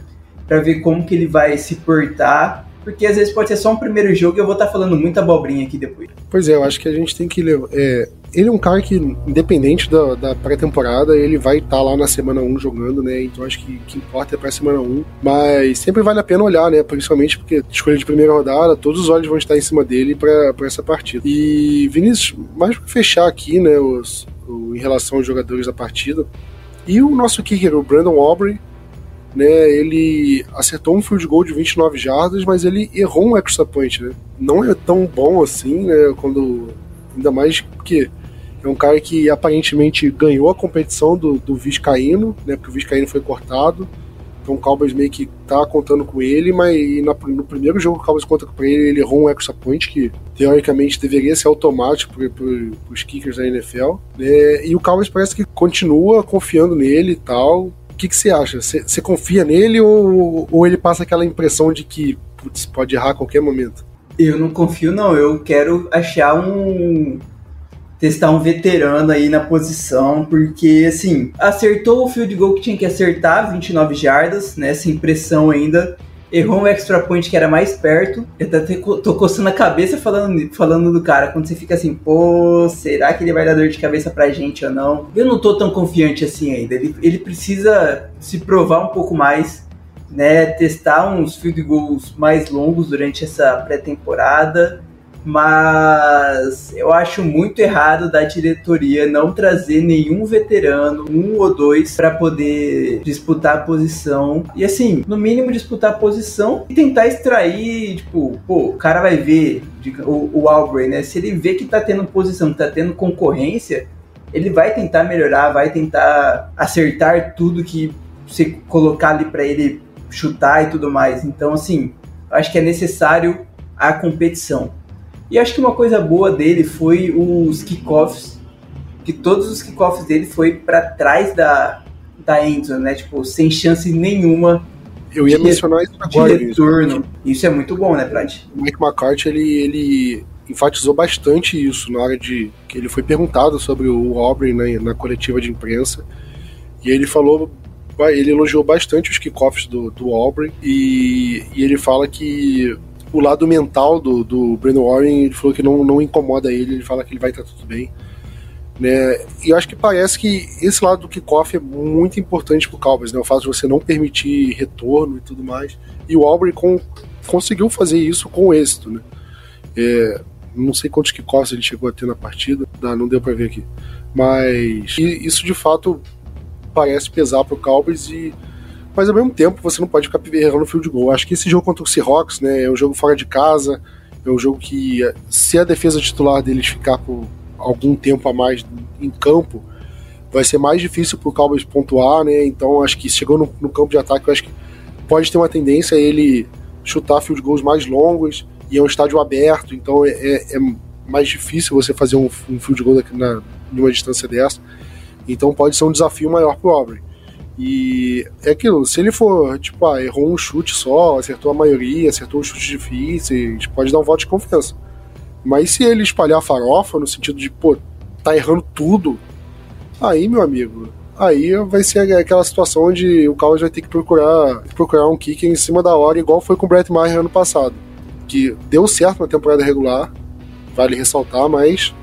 para ver como que ele vai se portar. Porque às vezes pode ser só um primeiro jogo e eu vou estar tá falando muita abobrinha aqui depois. Pois é, eu acho que a gente tem que levar. É, ele é um cara que, independente da, da pré-temporada, ele vai estar tá lá na semana 1 jogando, né? Então acho que que importa é pra semana 1. Mas sempre vale a pena olhar, né? Principalmente porque escolha de primeira rodada, todos os olhos vão estar em cima dele para essa partida. E Vinícius, mais pra fechar aqui, né? Os, o, em relação aos jogadores da partida. E o nosso kicker, o Brandon Aubrey, né, ele acertou um field goal de 29 jardas, mas ele errou um extra point, né? Não é tão bom assim, né, quando ainda mais que é um cara que aparentemente ganhou a competição do, do Viscaíno, né, porque o Viscaíno foi cortado. Então o Cowboys meio que tá contando com ele, mas na, no primeiro jogo que o Cowboys conta com ele, ele errou um extra point, que teoricamente deveria ser automático para os kickers da NFL. Né? E o Cowboys parece que continua confiando nele e tal. O que, que você acha? Você confia nele ou, ou ele passa aquela impressão de que putz, pode errar a qualquer momento? Eu não confio, não. Eu quero achar um. Testar um veterano aí na posição, porque assim, acertou o field goal que tinha que acertar, 29 jardas, né? Sem pressão ainda errou um extra point que era mais perto. Eu até tô coçando a cabeça falando, falando do cara. Quando você fica assim, pô, será que ele vai dar dor de cabeça pra gente ou não? Eu não tô tão confiante assim ainda. Ele, ele precisa se provar um pouco mais, né? Testar uns field goals mais longos durante essa pré-temporada mas eu acho muito errado da diretoria não trazer nenhum veterano, um ou dois, para poder disputar a posição. E assim, no mínimo disputar a posição e tentar extrair, tipo, pô, o cara vai ver o, o Albury, né? Se ele vê que tá tendo posição, que tá tendo concorrência, ele vai tentar melhorar, vai tentar acertar tudo que você colocar ali para ele chutar e tudo mais. Então, assim, acho que é necessário a competição. E acho que uma coisa boa dele foi os kickoffs, que todos os kickoffs dele foi para trás da, da endzone, né? Tipo, sem chance nenhuma. Eu ia de, mencionar isso agora. De retorno. Isso, isso é muito bom, né, Prat? O Mike McCarthy, ele, ele enfatizou bastante isso na hora de que ele foi perguntado sobre o Aubrey né, na coletiva de imprensa. E ele falou ele elogiou bastante os kickoffs do, do Aubrey e, e ele fala que o lado mental do, do Brandon Warren, ele falou que não, não incomoda ele, ele fala que ele vai estar tudo bem. Né? E eu acho que parece que esse lado do kickoff é muito importante pro Cowboys, né? O fato de você não permitir retorno e tudo mais. E o Aubrey com, conseguiu fazer isso com êxito, né? É, não sei quantos kickoffs ele chegou a ter na partida, não deu para ver aqui. Mas isso de fato parece pesar pro Cowboys e mas ao mesmo tempo você não pode ficar errando field goal. Acho que esse jogo contra o Seahawks, né, é um jogo fora de casa, é um jogo que se a defesa titular deles ficar por algum tempo a mais em campo, vai ser mais difícil para o Cowboys pontuar, né? Então acho que chegou no, no, campo de ataque, eu acho que pode ter uma tendência a ele chutar field goals mais longos e é um estádio aberto, então é, é, é mais difícil você fazer um, um field goal na, numa distância dessa. Então pode ser um desafio maior para o Aubrey. E é aquilo, se ele for, tipo, ah, errou um chute só, acertou a maioria, acertou os chutes difíceis, pode dar um voto de confiança. Mas se ele espalhar farofa, no sentido de, pô, tá errando tudo, aí, meu amigo, aí vai ser aquela situação onde o Cowboys vai ter que procurar, procurar um kick em cima da hora, igual foi com o Brett Maher ano passado. Que deu certo na temporada regular, vale ressaltar, mas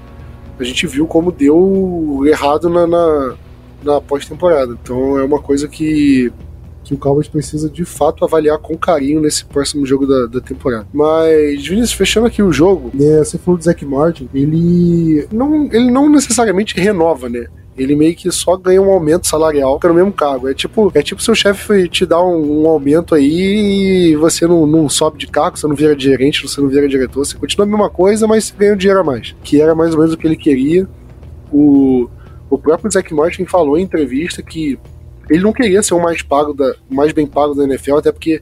a gente viu como deu errado na, na na pós-temporada. Então é uma coisa que que o Cowboys precisa de fato avaliar com carinho nesse próximo jogo da, da temporada. Mas, Vinícius, fechando aqui o jogo, né, você falou do Zach Martin, ele não, ele não necessariamente renova, né? Ele meio que só ganha um aumento salarial no mesmo cargo. É tipo, é tipo seu chefe te dá um, um, aumento aí e você não, não sobe de cargo, você não vira gerente, você não vira diretor, você continua a mesma coisa, mas ganha um dinheiro a mais. Que era mais ou menos o que ele queria. O o próprio Zack Martin falou em entrevista que ele não queria ser o mais pago da, mais bem pago da NFL, até porque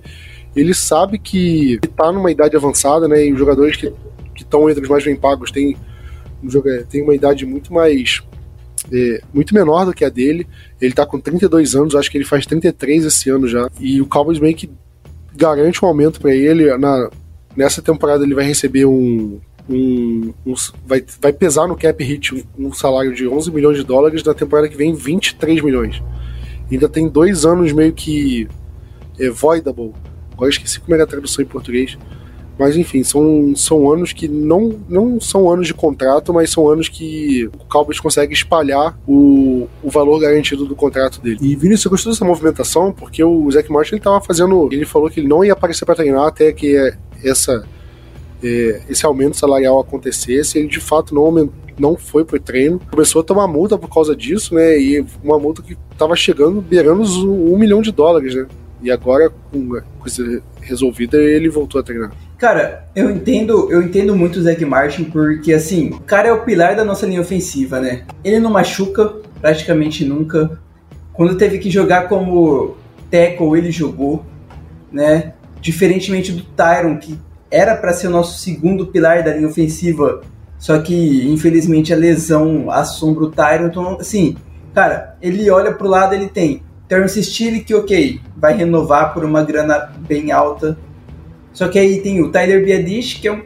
ele sabe que está numa idade avançada, né? E os jogadores que estão entre os mais bem pagos têm, têm uma idade muito mais é, muito menor do que a dele. Ele está com 32 anos, acho que ele faz 33 esse ano já. E o Cowboys meio que garante um aumento para ele. Na, nessa temporada ele vai receber um, um, um, vai, vai pesar no cap hit um, salário de 11 milhões de dólares, na temporada que vem 23 milhões. Ainda tem dois anos meio que é, voidable. Agora esqueci como era a tradução em português. Mas enfim, são, são anos que não, não são anos de contrato, mas são anos que o Cowboys consegue espalhar o, o valor garantido do contrato dele. E Vinícius, você gostou dessa movimentação? Porque o Zach Martin ele fazendo. Ele falou que ele não ia aparecer para treinar até que essa é, esse aumento salarial acontecesse, ele de fato não, não foi pro treino. Começou a tomar multa por causa disso, né? E uma multa que estava chegando, beirando os um milhão de dólares, né? E agora, com a coisa resolvida, ele voltou a treinar. Cara, eu entendo, eu entendo muito o Zac Martin porque assim, o cara é o pilar da nossa linha ofensiva, né? Ele não machuca praticamente nunca. Quando teve que jogar como tackle, ele jogou, né? Diferentemente do Tyron, que era para ser o nosso segundo pilar da linha ofensiva, só que infelizmente a lesão assombra o Tyron, então assim, cara, ele olha pro lado, ele tem Terence Steele que ok, vai renovar por uma grana bem alta só que aí tem o Tyler Biadish, que é um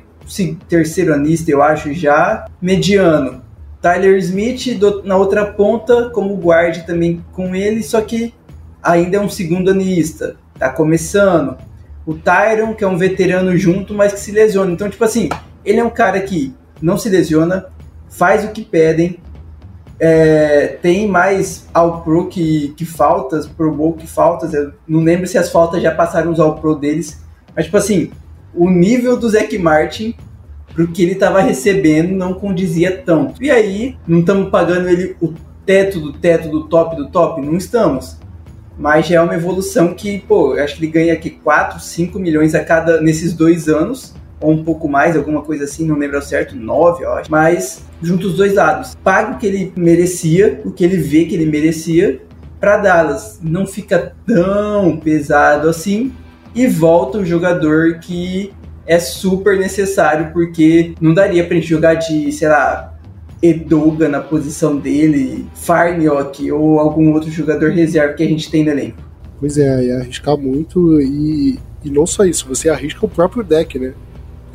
terceiro anista, eu acho, já, mediano. Tyler Smith do, na outra ponta, como guarde também com ele, só que ainda é um segundo anista, tá começando. O Tyron, que é um veterano junto, mas que se lesiona. Então, tipo assim, ele é um cara que não se lesiona, faz o que pedem, é, tem mais All Pro que, que faltas, Pro Bowl que faltas. Eu não lembro se as faltas já passaram os All Pro deles, mas, tipo assim, o nível do Zac Martin pro que ele tava recebendo não condizia tanto. E aí, não estamos pagando ele o teto do teto do top do top? Não estamos. Mas já é uma evolução que, pô, acho que ele ganha aqui 4, 5 milhões a cada nesses dois anos, ou um pouco mais, alguma coisa assim, não lembro ao certo, 9, eu acho. Mas junto os dois lados. Paga o que ele merecia, o que ele vê que ele merecia, para Dallas. Não fica tão pesado assim, e volta o jogador que é super necessário, porque não daria pra gente jogar de, sei lá, Edoga na posição dele, Farniok ou algum outro jogador reserva que a gente tem no elenco. Pois é, ia arriscar muito e, e não só isso, você arrisca o próprio deck, né?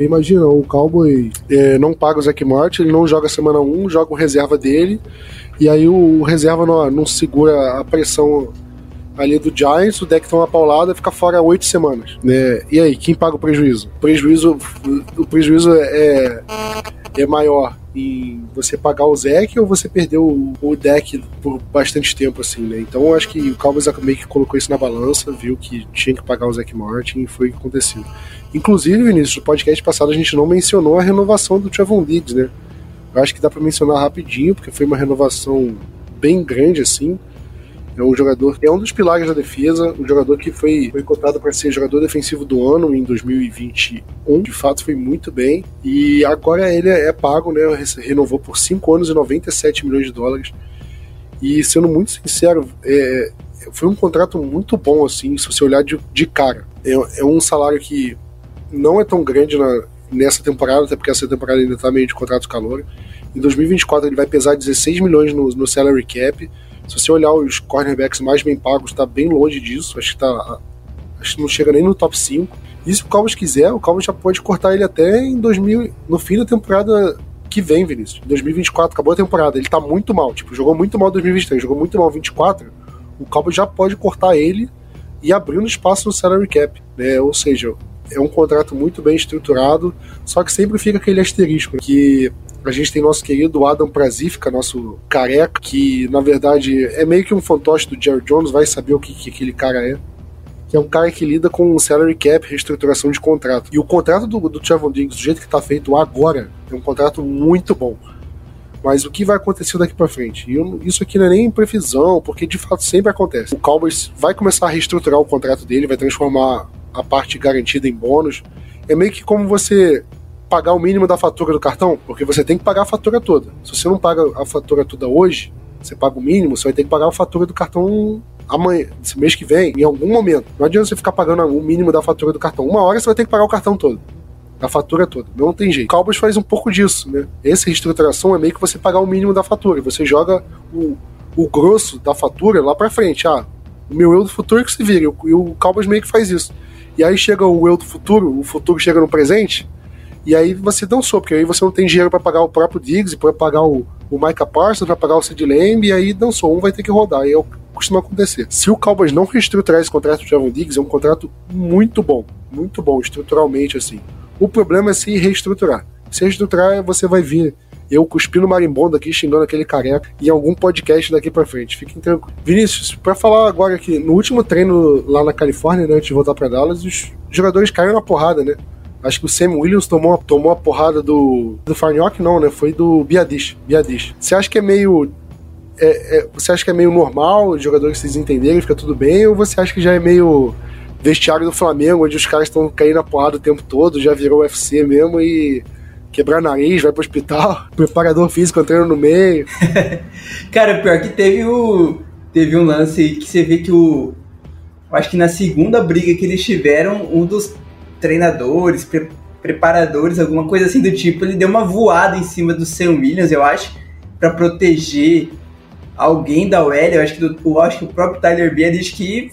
Imagina, o Cowboy é, não paga o Zac Martin, ele não joga semana 1, joga o reserva dele, e aí o, o reserva não, não segura a pressão ali do Giants, o deck toma uma paulada fica fora oito semanas. Né? E aí, quem paga o prejuízo? O prejuízo, o prejuízo é, é maior em você pagar o Zeke ou você perder o, deck por bastante tempo, assim, né? Então eu acho que o Cowboys meio que colocou isso na balança, viu que tinha que pagar o Zeke Martin e foi o que aconteceu. Inclusive, Vinícius, no podcast passado a gente não mencionou a renovação do Trevon Diggs, né? Eu acho que dá para mencionar rapidinho, porque foi uma renovação bem grande, assim. É um jogador é um dos pilares da defesa, um jogador que foi, foi cotado para ser jogador defensivo do ano em 2021. De fato, foi muito bem. E agora ele é pago, né? Renovou por 5 anos e 97 milhões de dólares. E sendo muito sincero, é, foi um contrato muito bom, assim, se você olhar de, de cara. É, é um salário que não é tão grande na, nessa temporada, até porque essa temporada ainda está meio de contrato calor. Em 2024 ele vai pesar 16 milhões no, no salary cap se você olhar os cornerbacks mais bem pagos, está bem longe disso. Acho que tá. Acho que não chega nem no top 5. E se o Cowboys quiser, o Cowboys já pode cortar ele até em 2000, no fim da temporada que vem, Vinícius. 2024, acabou a temporada. Ele tá muito mal. Tipo, jogou muito mal 2023, jogou muito mal 24. O Cowboys já pode cortar ele e abrir um espaço no salary cap. Né? Ou seja, é um contrato muito bem estruturado, só que sempre fica aquele asterisco que a gente tem nosso querido Adam Prazifka, nosso careca, que na verdade é meio que um fantoche do Jerry Jones, vai saber o que, que aquele cara é. Que é um cara que lida com salary cap, reestruturação de contrato. E o contrato do, do Trevon Diggs, do jeito que está feito agora, é um contrato muito bom. Mas o que vai acontecer daqui para frente? Eu, isso aqui não é nem previsão, porque de fato sempre acontece. O Cowboys vai começar a reestruturar o contrato dele, vai transformar a parte garantida em bônus. É meio que como você pagar o mínimo da fatura do cartão, porque você tem que pagar a fatura toda. Se você não paga a fatura toda hoje, você paga o mínimo, você vai ter que pagar a fatura do cartão amanhã, esse mês que vem, em algum momento. Não adianta você ficar pagando o mínimo da fatura do cartão. Uma hora você vai ter que pagar o cartão todo. A fatura toda. Não tem jeito. Cowboys faz um pouco disso, né? Essa reestruturação é meio que você pagar o mínimo da fatura. Você joga o, o grosso da fatura lá pra frente. Ah, o meu eu do futuro é que se vira. E o, o Cowboys meio que faz isso. E aí chega o eu do futuro, o futuro chega no presente, e aí você dançou, porque aí você não tem dinheiro para pagar o próprio Diggs, para pagar o, o Micah Parsons, para pagar o Sid Lamb, e aí dançou, um vai ter que rodar, e é o que costuma acontecer. Se o Cowboys não reestruturar esse contrato do Javon Diggs, é um contrato muito bom, muito bom, estruturalmente assim. O problema é se reestruturar. Se reestruturar, você vai ver eu cuspindo marimbondo aqui, xingando aquele careca, em algum podcast daqui pra frente. Fiquem tranquilos. Vinícius, pra falar agora aqui, no último treino lá na Califórnia, né, antes de voltar pra Dallas, os jogadores caíram na porrada, né? Acho que o Sam Williams tomou, tomou a porrada do. Do Farniok, não, né? Foi do Biadish. Biadish. Você acha que é meio. é, é, você acha que é meio normal os jogadores se entenderem, fica tudo bem, ou você acha que já é meio vestiário do Flamengo, onde os caras estão caindo na porrada o tempo todo, já virou UFC mesmo e quebrar nariz, vai pro hospital, preparador físico entrando no meio. Cara, pior que teve o. Teve um lance que você vê que o. Acho que na segunda briga que eles tiveram, um dos treinadores, pre preparadores, alguma coisa assim do tipo, ele deu uma voada em cima do Sam Williams, eu acho, para proteger alguém da OL. Eu acho que, do, eu acho que o próprio Tyler Bia diz que,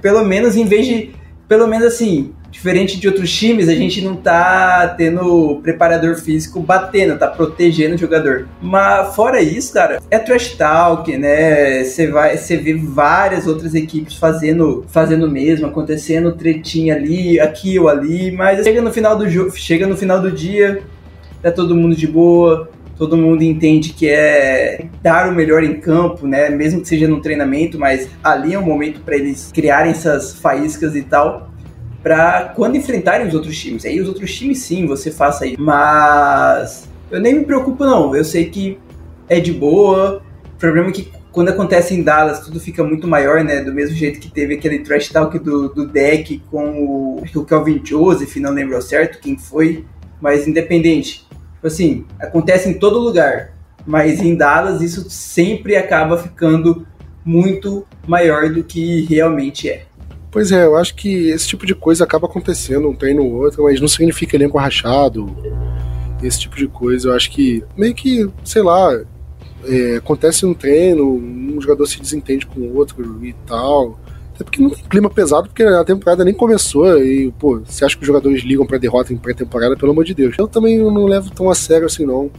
pelo menos, em vez de. Pelo menos assim, diferente de outros times, a gente não tá tendo preparador físico batendo, tá protegendo o jogador. Mas fora isso, cara, é trash talk, né? Você vai, você vê várias outras equipes fazendo, fazendo mesmo, acontecendo tretinha ali, aqui ou ali, mas chega no final do jogo, chega no final do dia, tá todo mundo de boa, todo mundo entende que é dar o melhor em campo, né? Mesmo que seja no treinamento, mas ali é o momento para eles criarem essas faíscas e tal para quando enfrentarem os outros times. Aí os outros times sim, você faça isso. Mas eu nem me preocupo não. Eu sei que é de boa. O problema é que quando acontece em Dallas, tudo fica muito maior, né? Do mesmo jeito que teve aquele trash talk do, do deck com o, o Calvin Joseph, não lembro certo quem foi, mas independente. Tipo assim, acontece em todo lugar. Mas em Dallas isso sempre acaba ficando muito maior do que realmente é. Pois é, eu acho que esse tipo de coisa acaba acontecendo um treino ou outro, mas não significa elenco rachado, esse tipo de coisa. Eu acho que meio que, sei lá, é, acontece um treino, um jogador se desentende com o outro e tal. Até porque não tem clima pesado, porque a temporada nem começou. E, pô, você acha que os jogadores ligam pra derrota em pré-temporada, pelo amor de Deus. Eu também não levo tão a sério assim, não.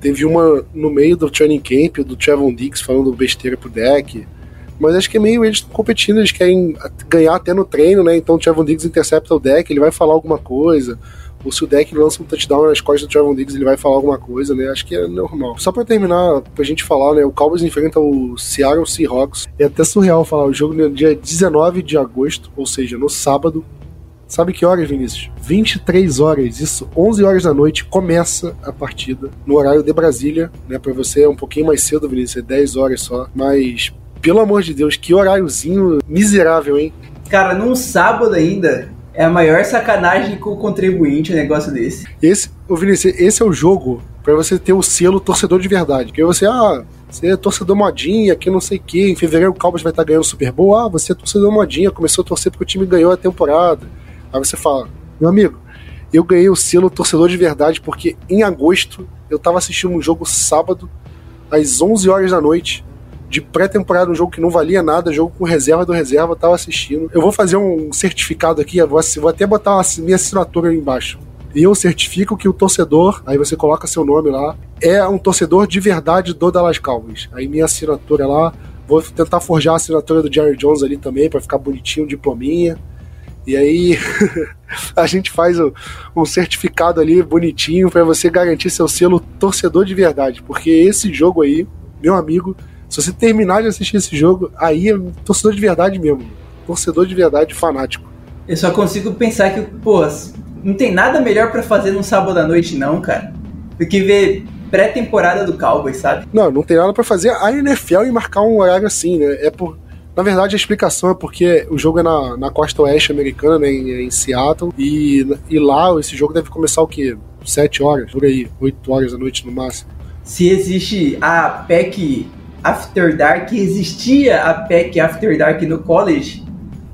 Teve uma no meio do training camp, do Trevon Dix falando besteira pro deck. Mas acho que é meio eles competindo, eles querem ganhar até no treino, né? Então o Trevon Diggs intercepta o deck, ele vai falar alguma coisa. O deck lança um touchdown nas costas do Trevon Diggs, ele vai falar alguma coisa, né? Acho que é normal. Só pra terminar, pra gente falar, né? O Cowboys enfrenta o Seattle Seahawks. É até surreal falar. O jogo no dia 19 de agosto, ou seja, no sábado. Sabe que horas, Vinícius? 23 horas, isso, 11 horas da noite, começa a partida no horário de Brasília, né? Pra você é um pouquinho mais cedo, Vinícius, é 10 horas só, mas pelo amor de Deus, que horáriozinho miserável, hein? Cara, num sábado ainda, é a maior sacanagem com o contribuinte um negócio desse. Esse, ô Vinícius, esse é o jogo para você ter o selo torcedor de verdade. Porque você, ah, você é torcedor modinha, que não sei o que, em fevereiro o Cowboys vai estar ganhando o Super Bowl, ah, você é torcedor modinha, começou a torcer porque o time ganhou a temporada. Aí você fala, meu amigo, eu ganhei o selo torcedor de verdade porque em agosto eu tava assistindo um jogo sábado às 11 horas da noite de pré-temporada, um jogo que não valia nada, jogo com reserva do reserva, tava assistindo. Eu vou fazer um certificado aqui, vou, vou até botar uma, minha assinatura aí embaixo. E eu certifico que o torcedor, aí você coloca seu nome lá, é um torcedor de verdade do Dallas Cowboys. Aí minha assinatura lá, vou tentar forjar a assinatura do Jerry Jones ali também, para ficar bonitinho, diplominha. E aí a gente faz um certificado ali bonitinho para você garantir seu selo torcedor de verdade, porque esse jogo aí, meu amigo, se você terminar de assistir esse jogo, aí é torcedor de verdade mesmo. Torcedor de verdade fanático. Eu só consigo pensar que, pô, não tem nada melhor para fazer num sábado à noite, não, cara, do que ver pré-temporada do Cowboys, sabe? Não, não tem nada para fazer a NFL e marcar um horário assim, né? É por. Na verdade, a explicação é porque o jogo é na, na costa oeste americana, né, em, em Seattle, e, e lá esse jogo deve começar o quê? Sete horas, por aí, oito horas da noite no máximo. Se existe a PEC After Dark, existia a PEC After Dark no college,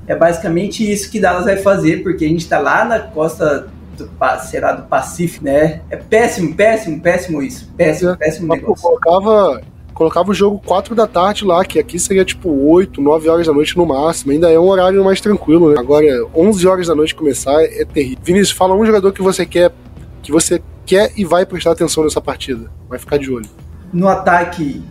é basicamente isso que Dallas vai fazer, porque a gente está lá na costa do, será do Pacífico, né? É péssimo, péssimo, péssimo isso. Péssimo, péssimo negócio. Colocava, colocava o jogo 4 da tarde lá, que aqui seria tipo 8, 9 horas da noite no máximo. Ainda é um horário mais tranquilo, né? Agora, 11 horas da noite começar é terrível. Vinícius, fala um jogador que você quer, que você quer e vai prestar atenção nessa partida. Vai ficar de olho. No ataque,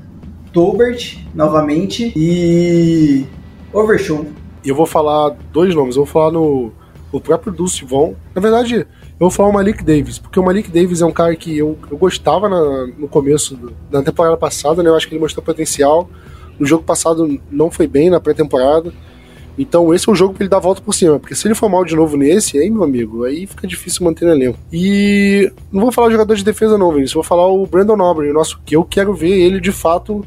Tolbert, novamente, e Overshow. Eu vou falar dois nomes, eu vou falar no, o próprio Dulce Von. Na verdade, eu vou falar o Malik Davis, porque o Malik Davis é um cara que eu, eu gostava na, no começo da temporada passada, né? Eu acho que ele mostrou potencial. No jogo passado não foi bem na pré-temporada. Então esse é o jogo para ele dar a volta por cima, porque se ele for mal de novo nesse, aí, meu amigo, aí fica difícil manter no elenco. E não vou falar o jogador de defesa não, Vinícius, vou falar o Brandon Aubrey, nosso que eu quero ver ele de fato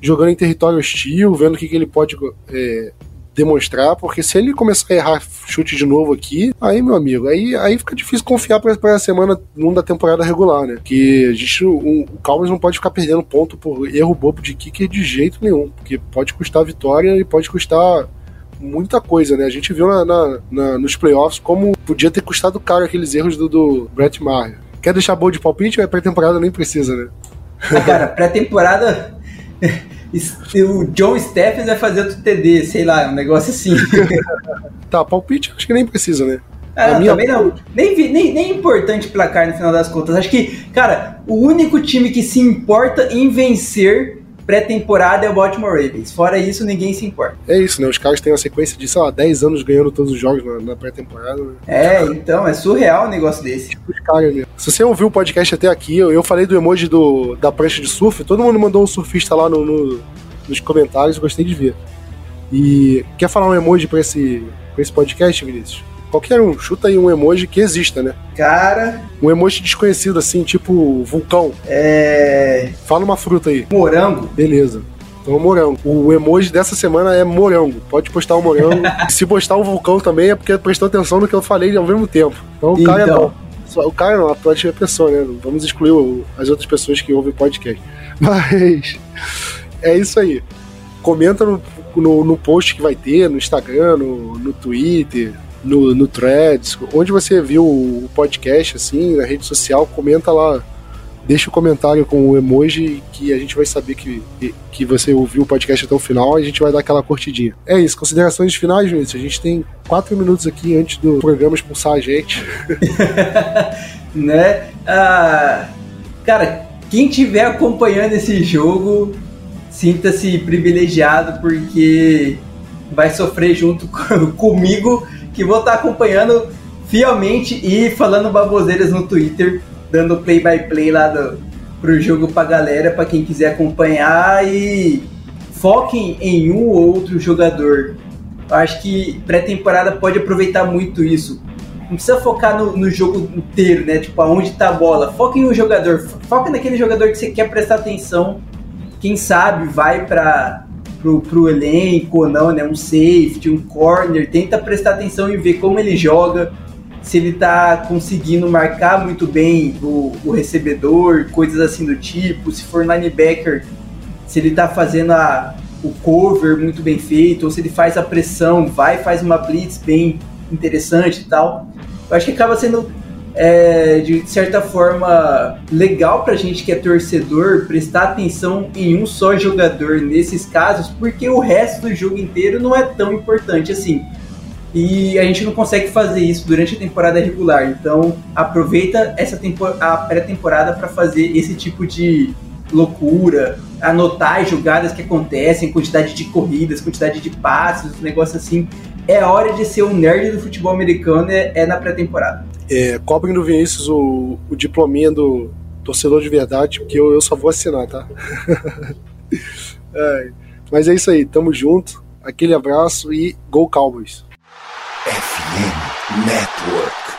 jogando em território hostil, vendo o que, que ele pode é, demonstrar, porque se ele começar a errar chute de novo aqui, aí, meu amigo, aí, aí fica difícil confiar para a semana 1 da temporada regular, né? Que a gente, o, Cowboys não pode ficar perdendo ponto por erro bobo de kicker de jeito nenhum, porque pode custar vitória e pode custar muita coisa, né? A gente viu na, na, na, nos playoffs como podia ter custado caro aqueles erros do, do Brett Maher. Quer deixar bom de palpite ou é pré-temporada nem precisa, né? Ah, cara, pré-temporada o John Stephens vai fazer outro TD, sei lá, um negócio assim. tá, palpite acho que nem precisa, né? Ah, minha... também não. Nem, nem, nem importante placar no final das contas. Acho que, cara, o único time que se importa em vencer pré-temporada é o Baltimore Ravens. Fora isso, ninguém se importa. É isso, né? Os caras têm uma sequência de, sei lá, 10 anos ganhando todos os jogos na, na pré-temporada. Né? É, então, é surreal um negócio desse. Tipo Se você ouviu o podcast até aqui, eu, eu falei do emoji do, da prancha de surf, todo mundo mandou um surfista lá no, no nos comentários, gostei de ver. E quer falar um emoji pra esse, pra esse podcast, Vinícius? Qualquer um, chuta aí um emoji que exista, né? Cara. Um emoji desconhecido, assim, tipo vulcão. É. Fala uma fruta aí. Morango. Beleza. Então, morango. O emoji dessa semana é morango. Pode postar o morango. Se postar o vulcão também é porque prestou atenção no que eu falei ao mesmo tempo. Então, o cara é então. é O cara não, a próxima pessoa, né? Vamos excluir as outras pessoas que ouvem o podcast. Mas. É isso aí. Comenta no, no, no post que vai ter, no Instagram, no, no Twitter, no, no Threads, onde você viu o podcast, assim, na rede social, comenta lá. Deixa o um comentário com o emoji que a gente vai saber que, que você ouviu o podcast até o final e a gente vai dar aquela curtidinha. É isso, considerações finais, Vinícius. A gente tem quatro minutos aqui antes do programa expulsar a gente. né? Ah, cara, quem estiver acompanhando esse jogo, sinta-se privilegiado porque vai sofrer junto comigo que vou estar acompanhando fielmente e falando baboseiras no Twitter, dando play by play lá do, pro jogo pra galera, para quem quiser acompanhar e foquem em um ou outro jogador. Eu acho que pré-temporada pode aproveitar muito isso. Não precisa focar no, no, jogo inteiro, né? Tipo, aonde tá a bola. Foca em um jogador. Foca naquele jogador que você quer prestar atenção. Quem sabe vai para pro, pro elenco ou não, né? Um safety, um corner, tenta prestar atenção e ver como ele joga, se ele tá conseguindo marcar muito bem o, o recebedor, coisas assim do tipo, se for linebacker, se ele tá fazendo a, o cover muito bem feito, ou se ele faz a pressão, vai faz uma blitz bem interessante e tal. Eu acho que acaba sendo é, de certa forma legal para a gente que é torcedor prestar atenção em um só jogador nesses casos, porque o resto do jogo inteiro não é tão importante assim. E a gente não consegue fazer isso durante a temporada regular. Então aproveita essa a pré-temporada para fazer esse tipo de loucura, anotar as jogadas que acontecem, quantidade de corridas, quantidade de passes, um negócio assim. É hora de ser um nerd do futebol americano, é, é na pré-temporada. É, cobrem do Vinícius o, o diplominha do torcedor de verdade, porque eu, eu só vou assinar, tá? é, mas é isso aí, tamo junto. Aquele abraço e Go Cowboys. FM Network.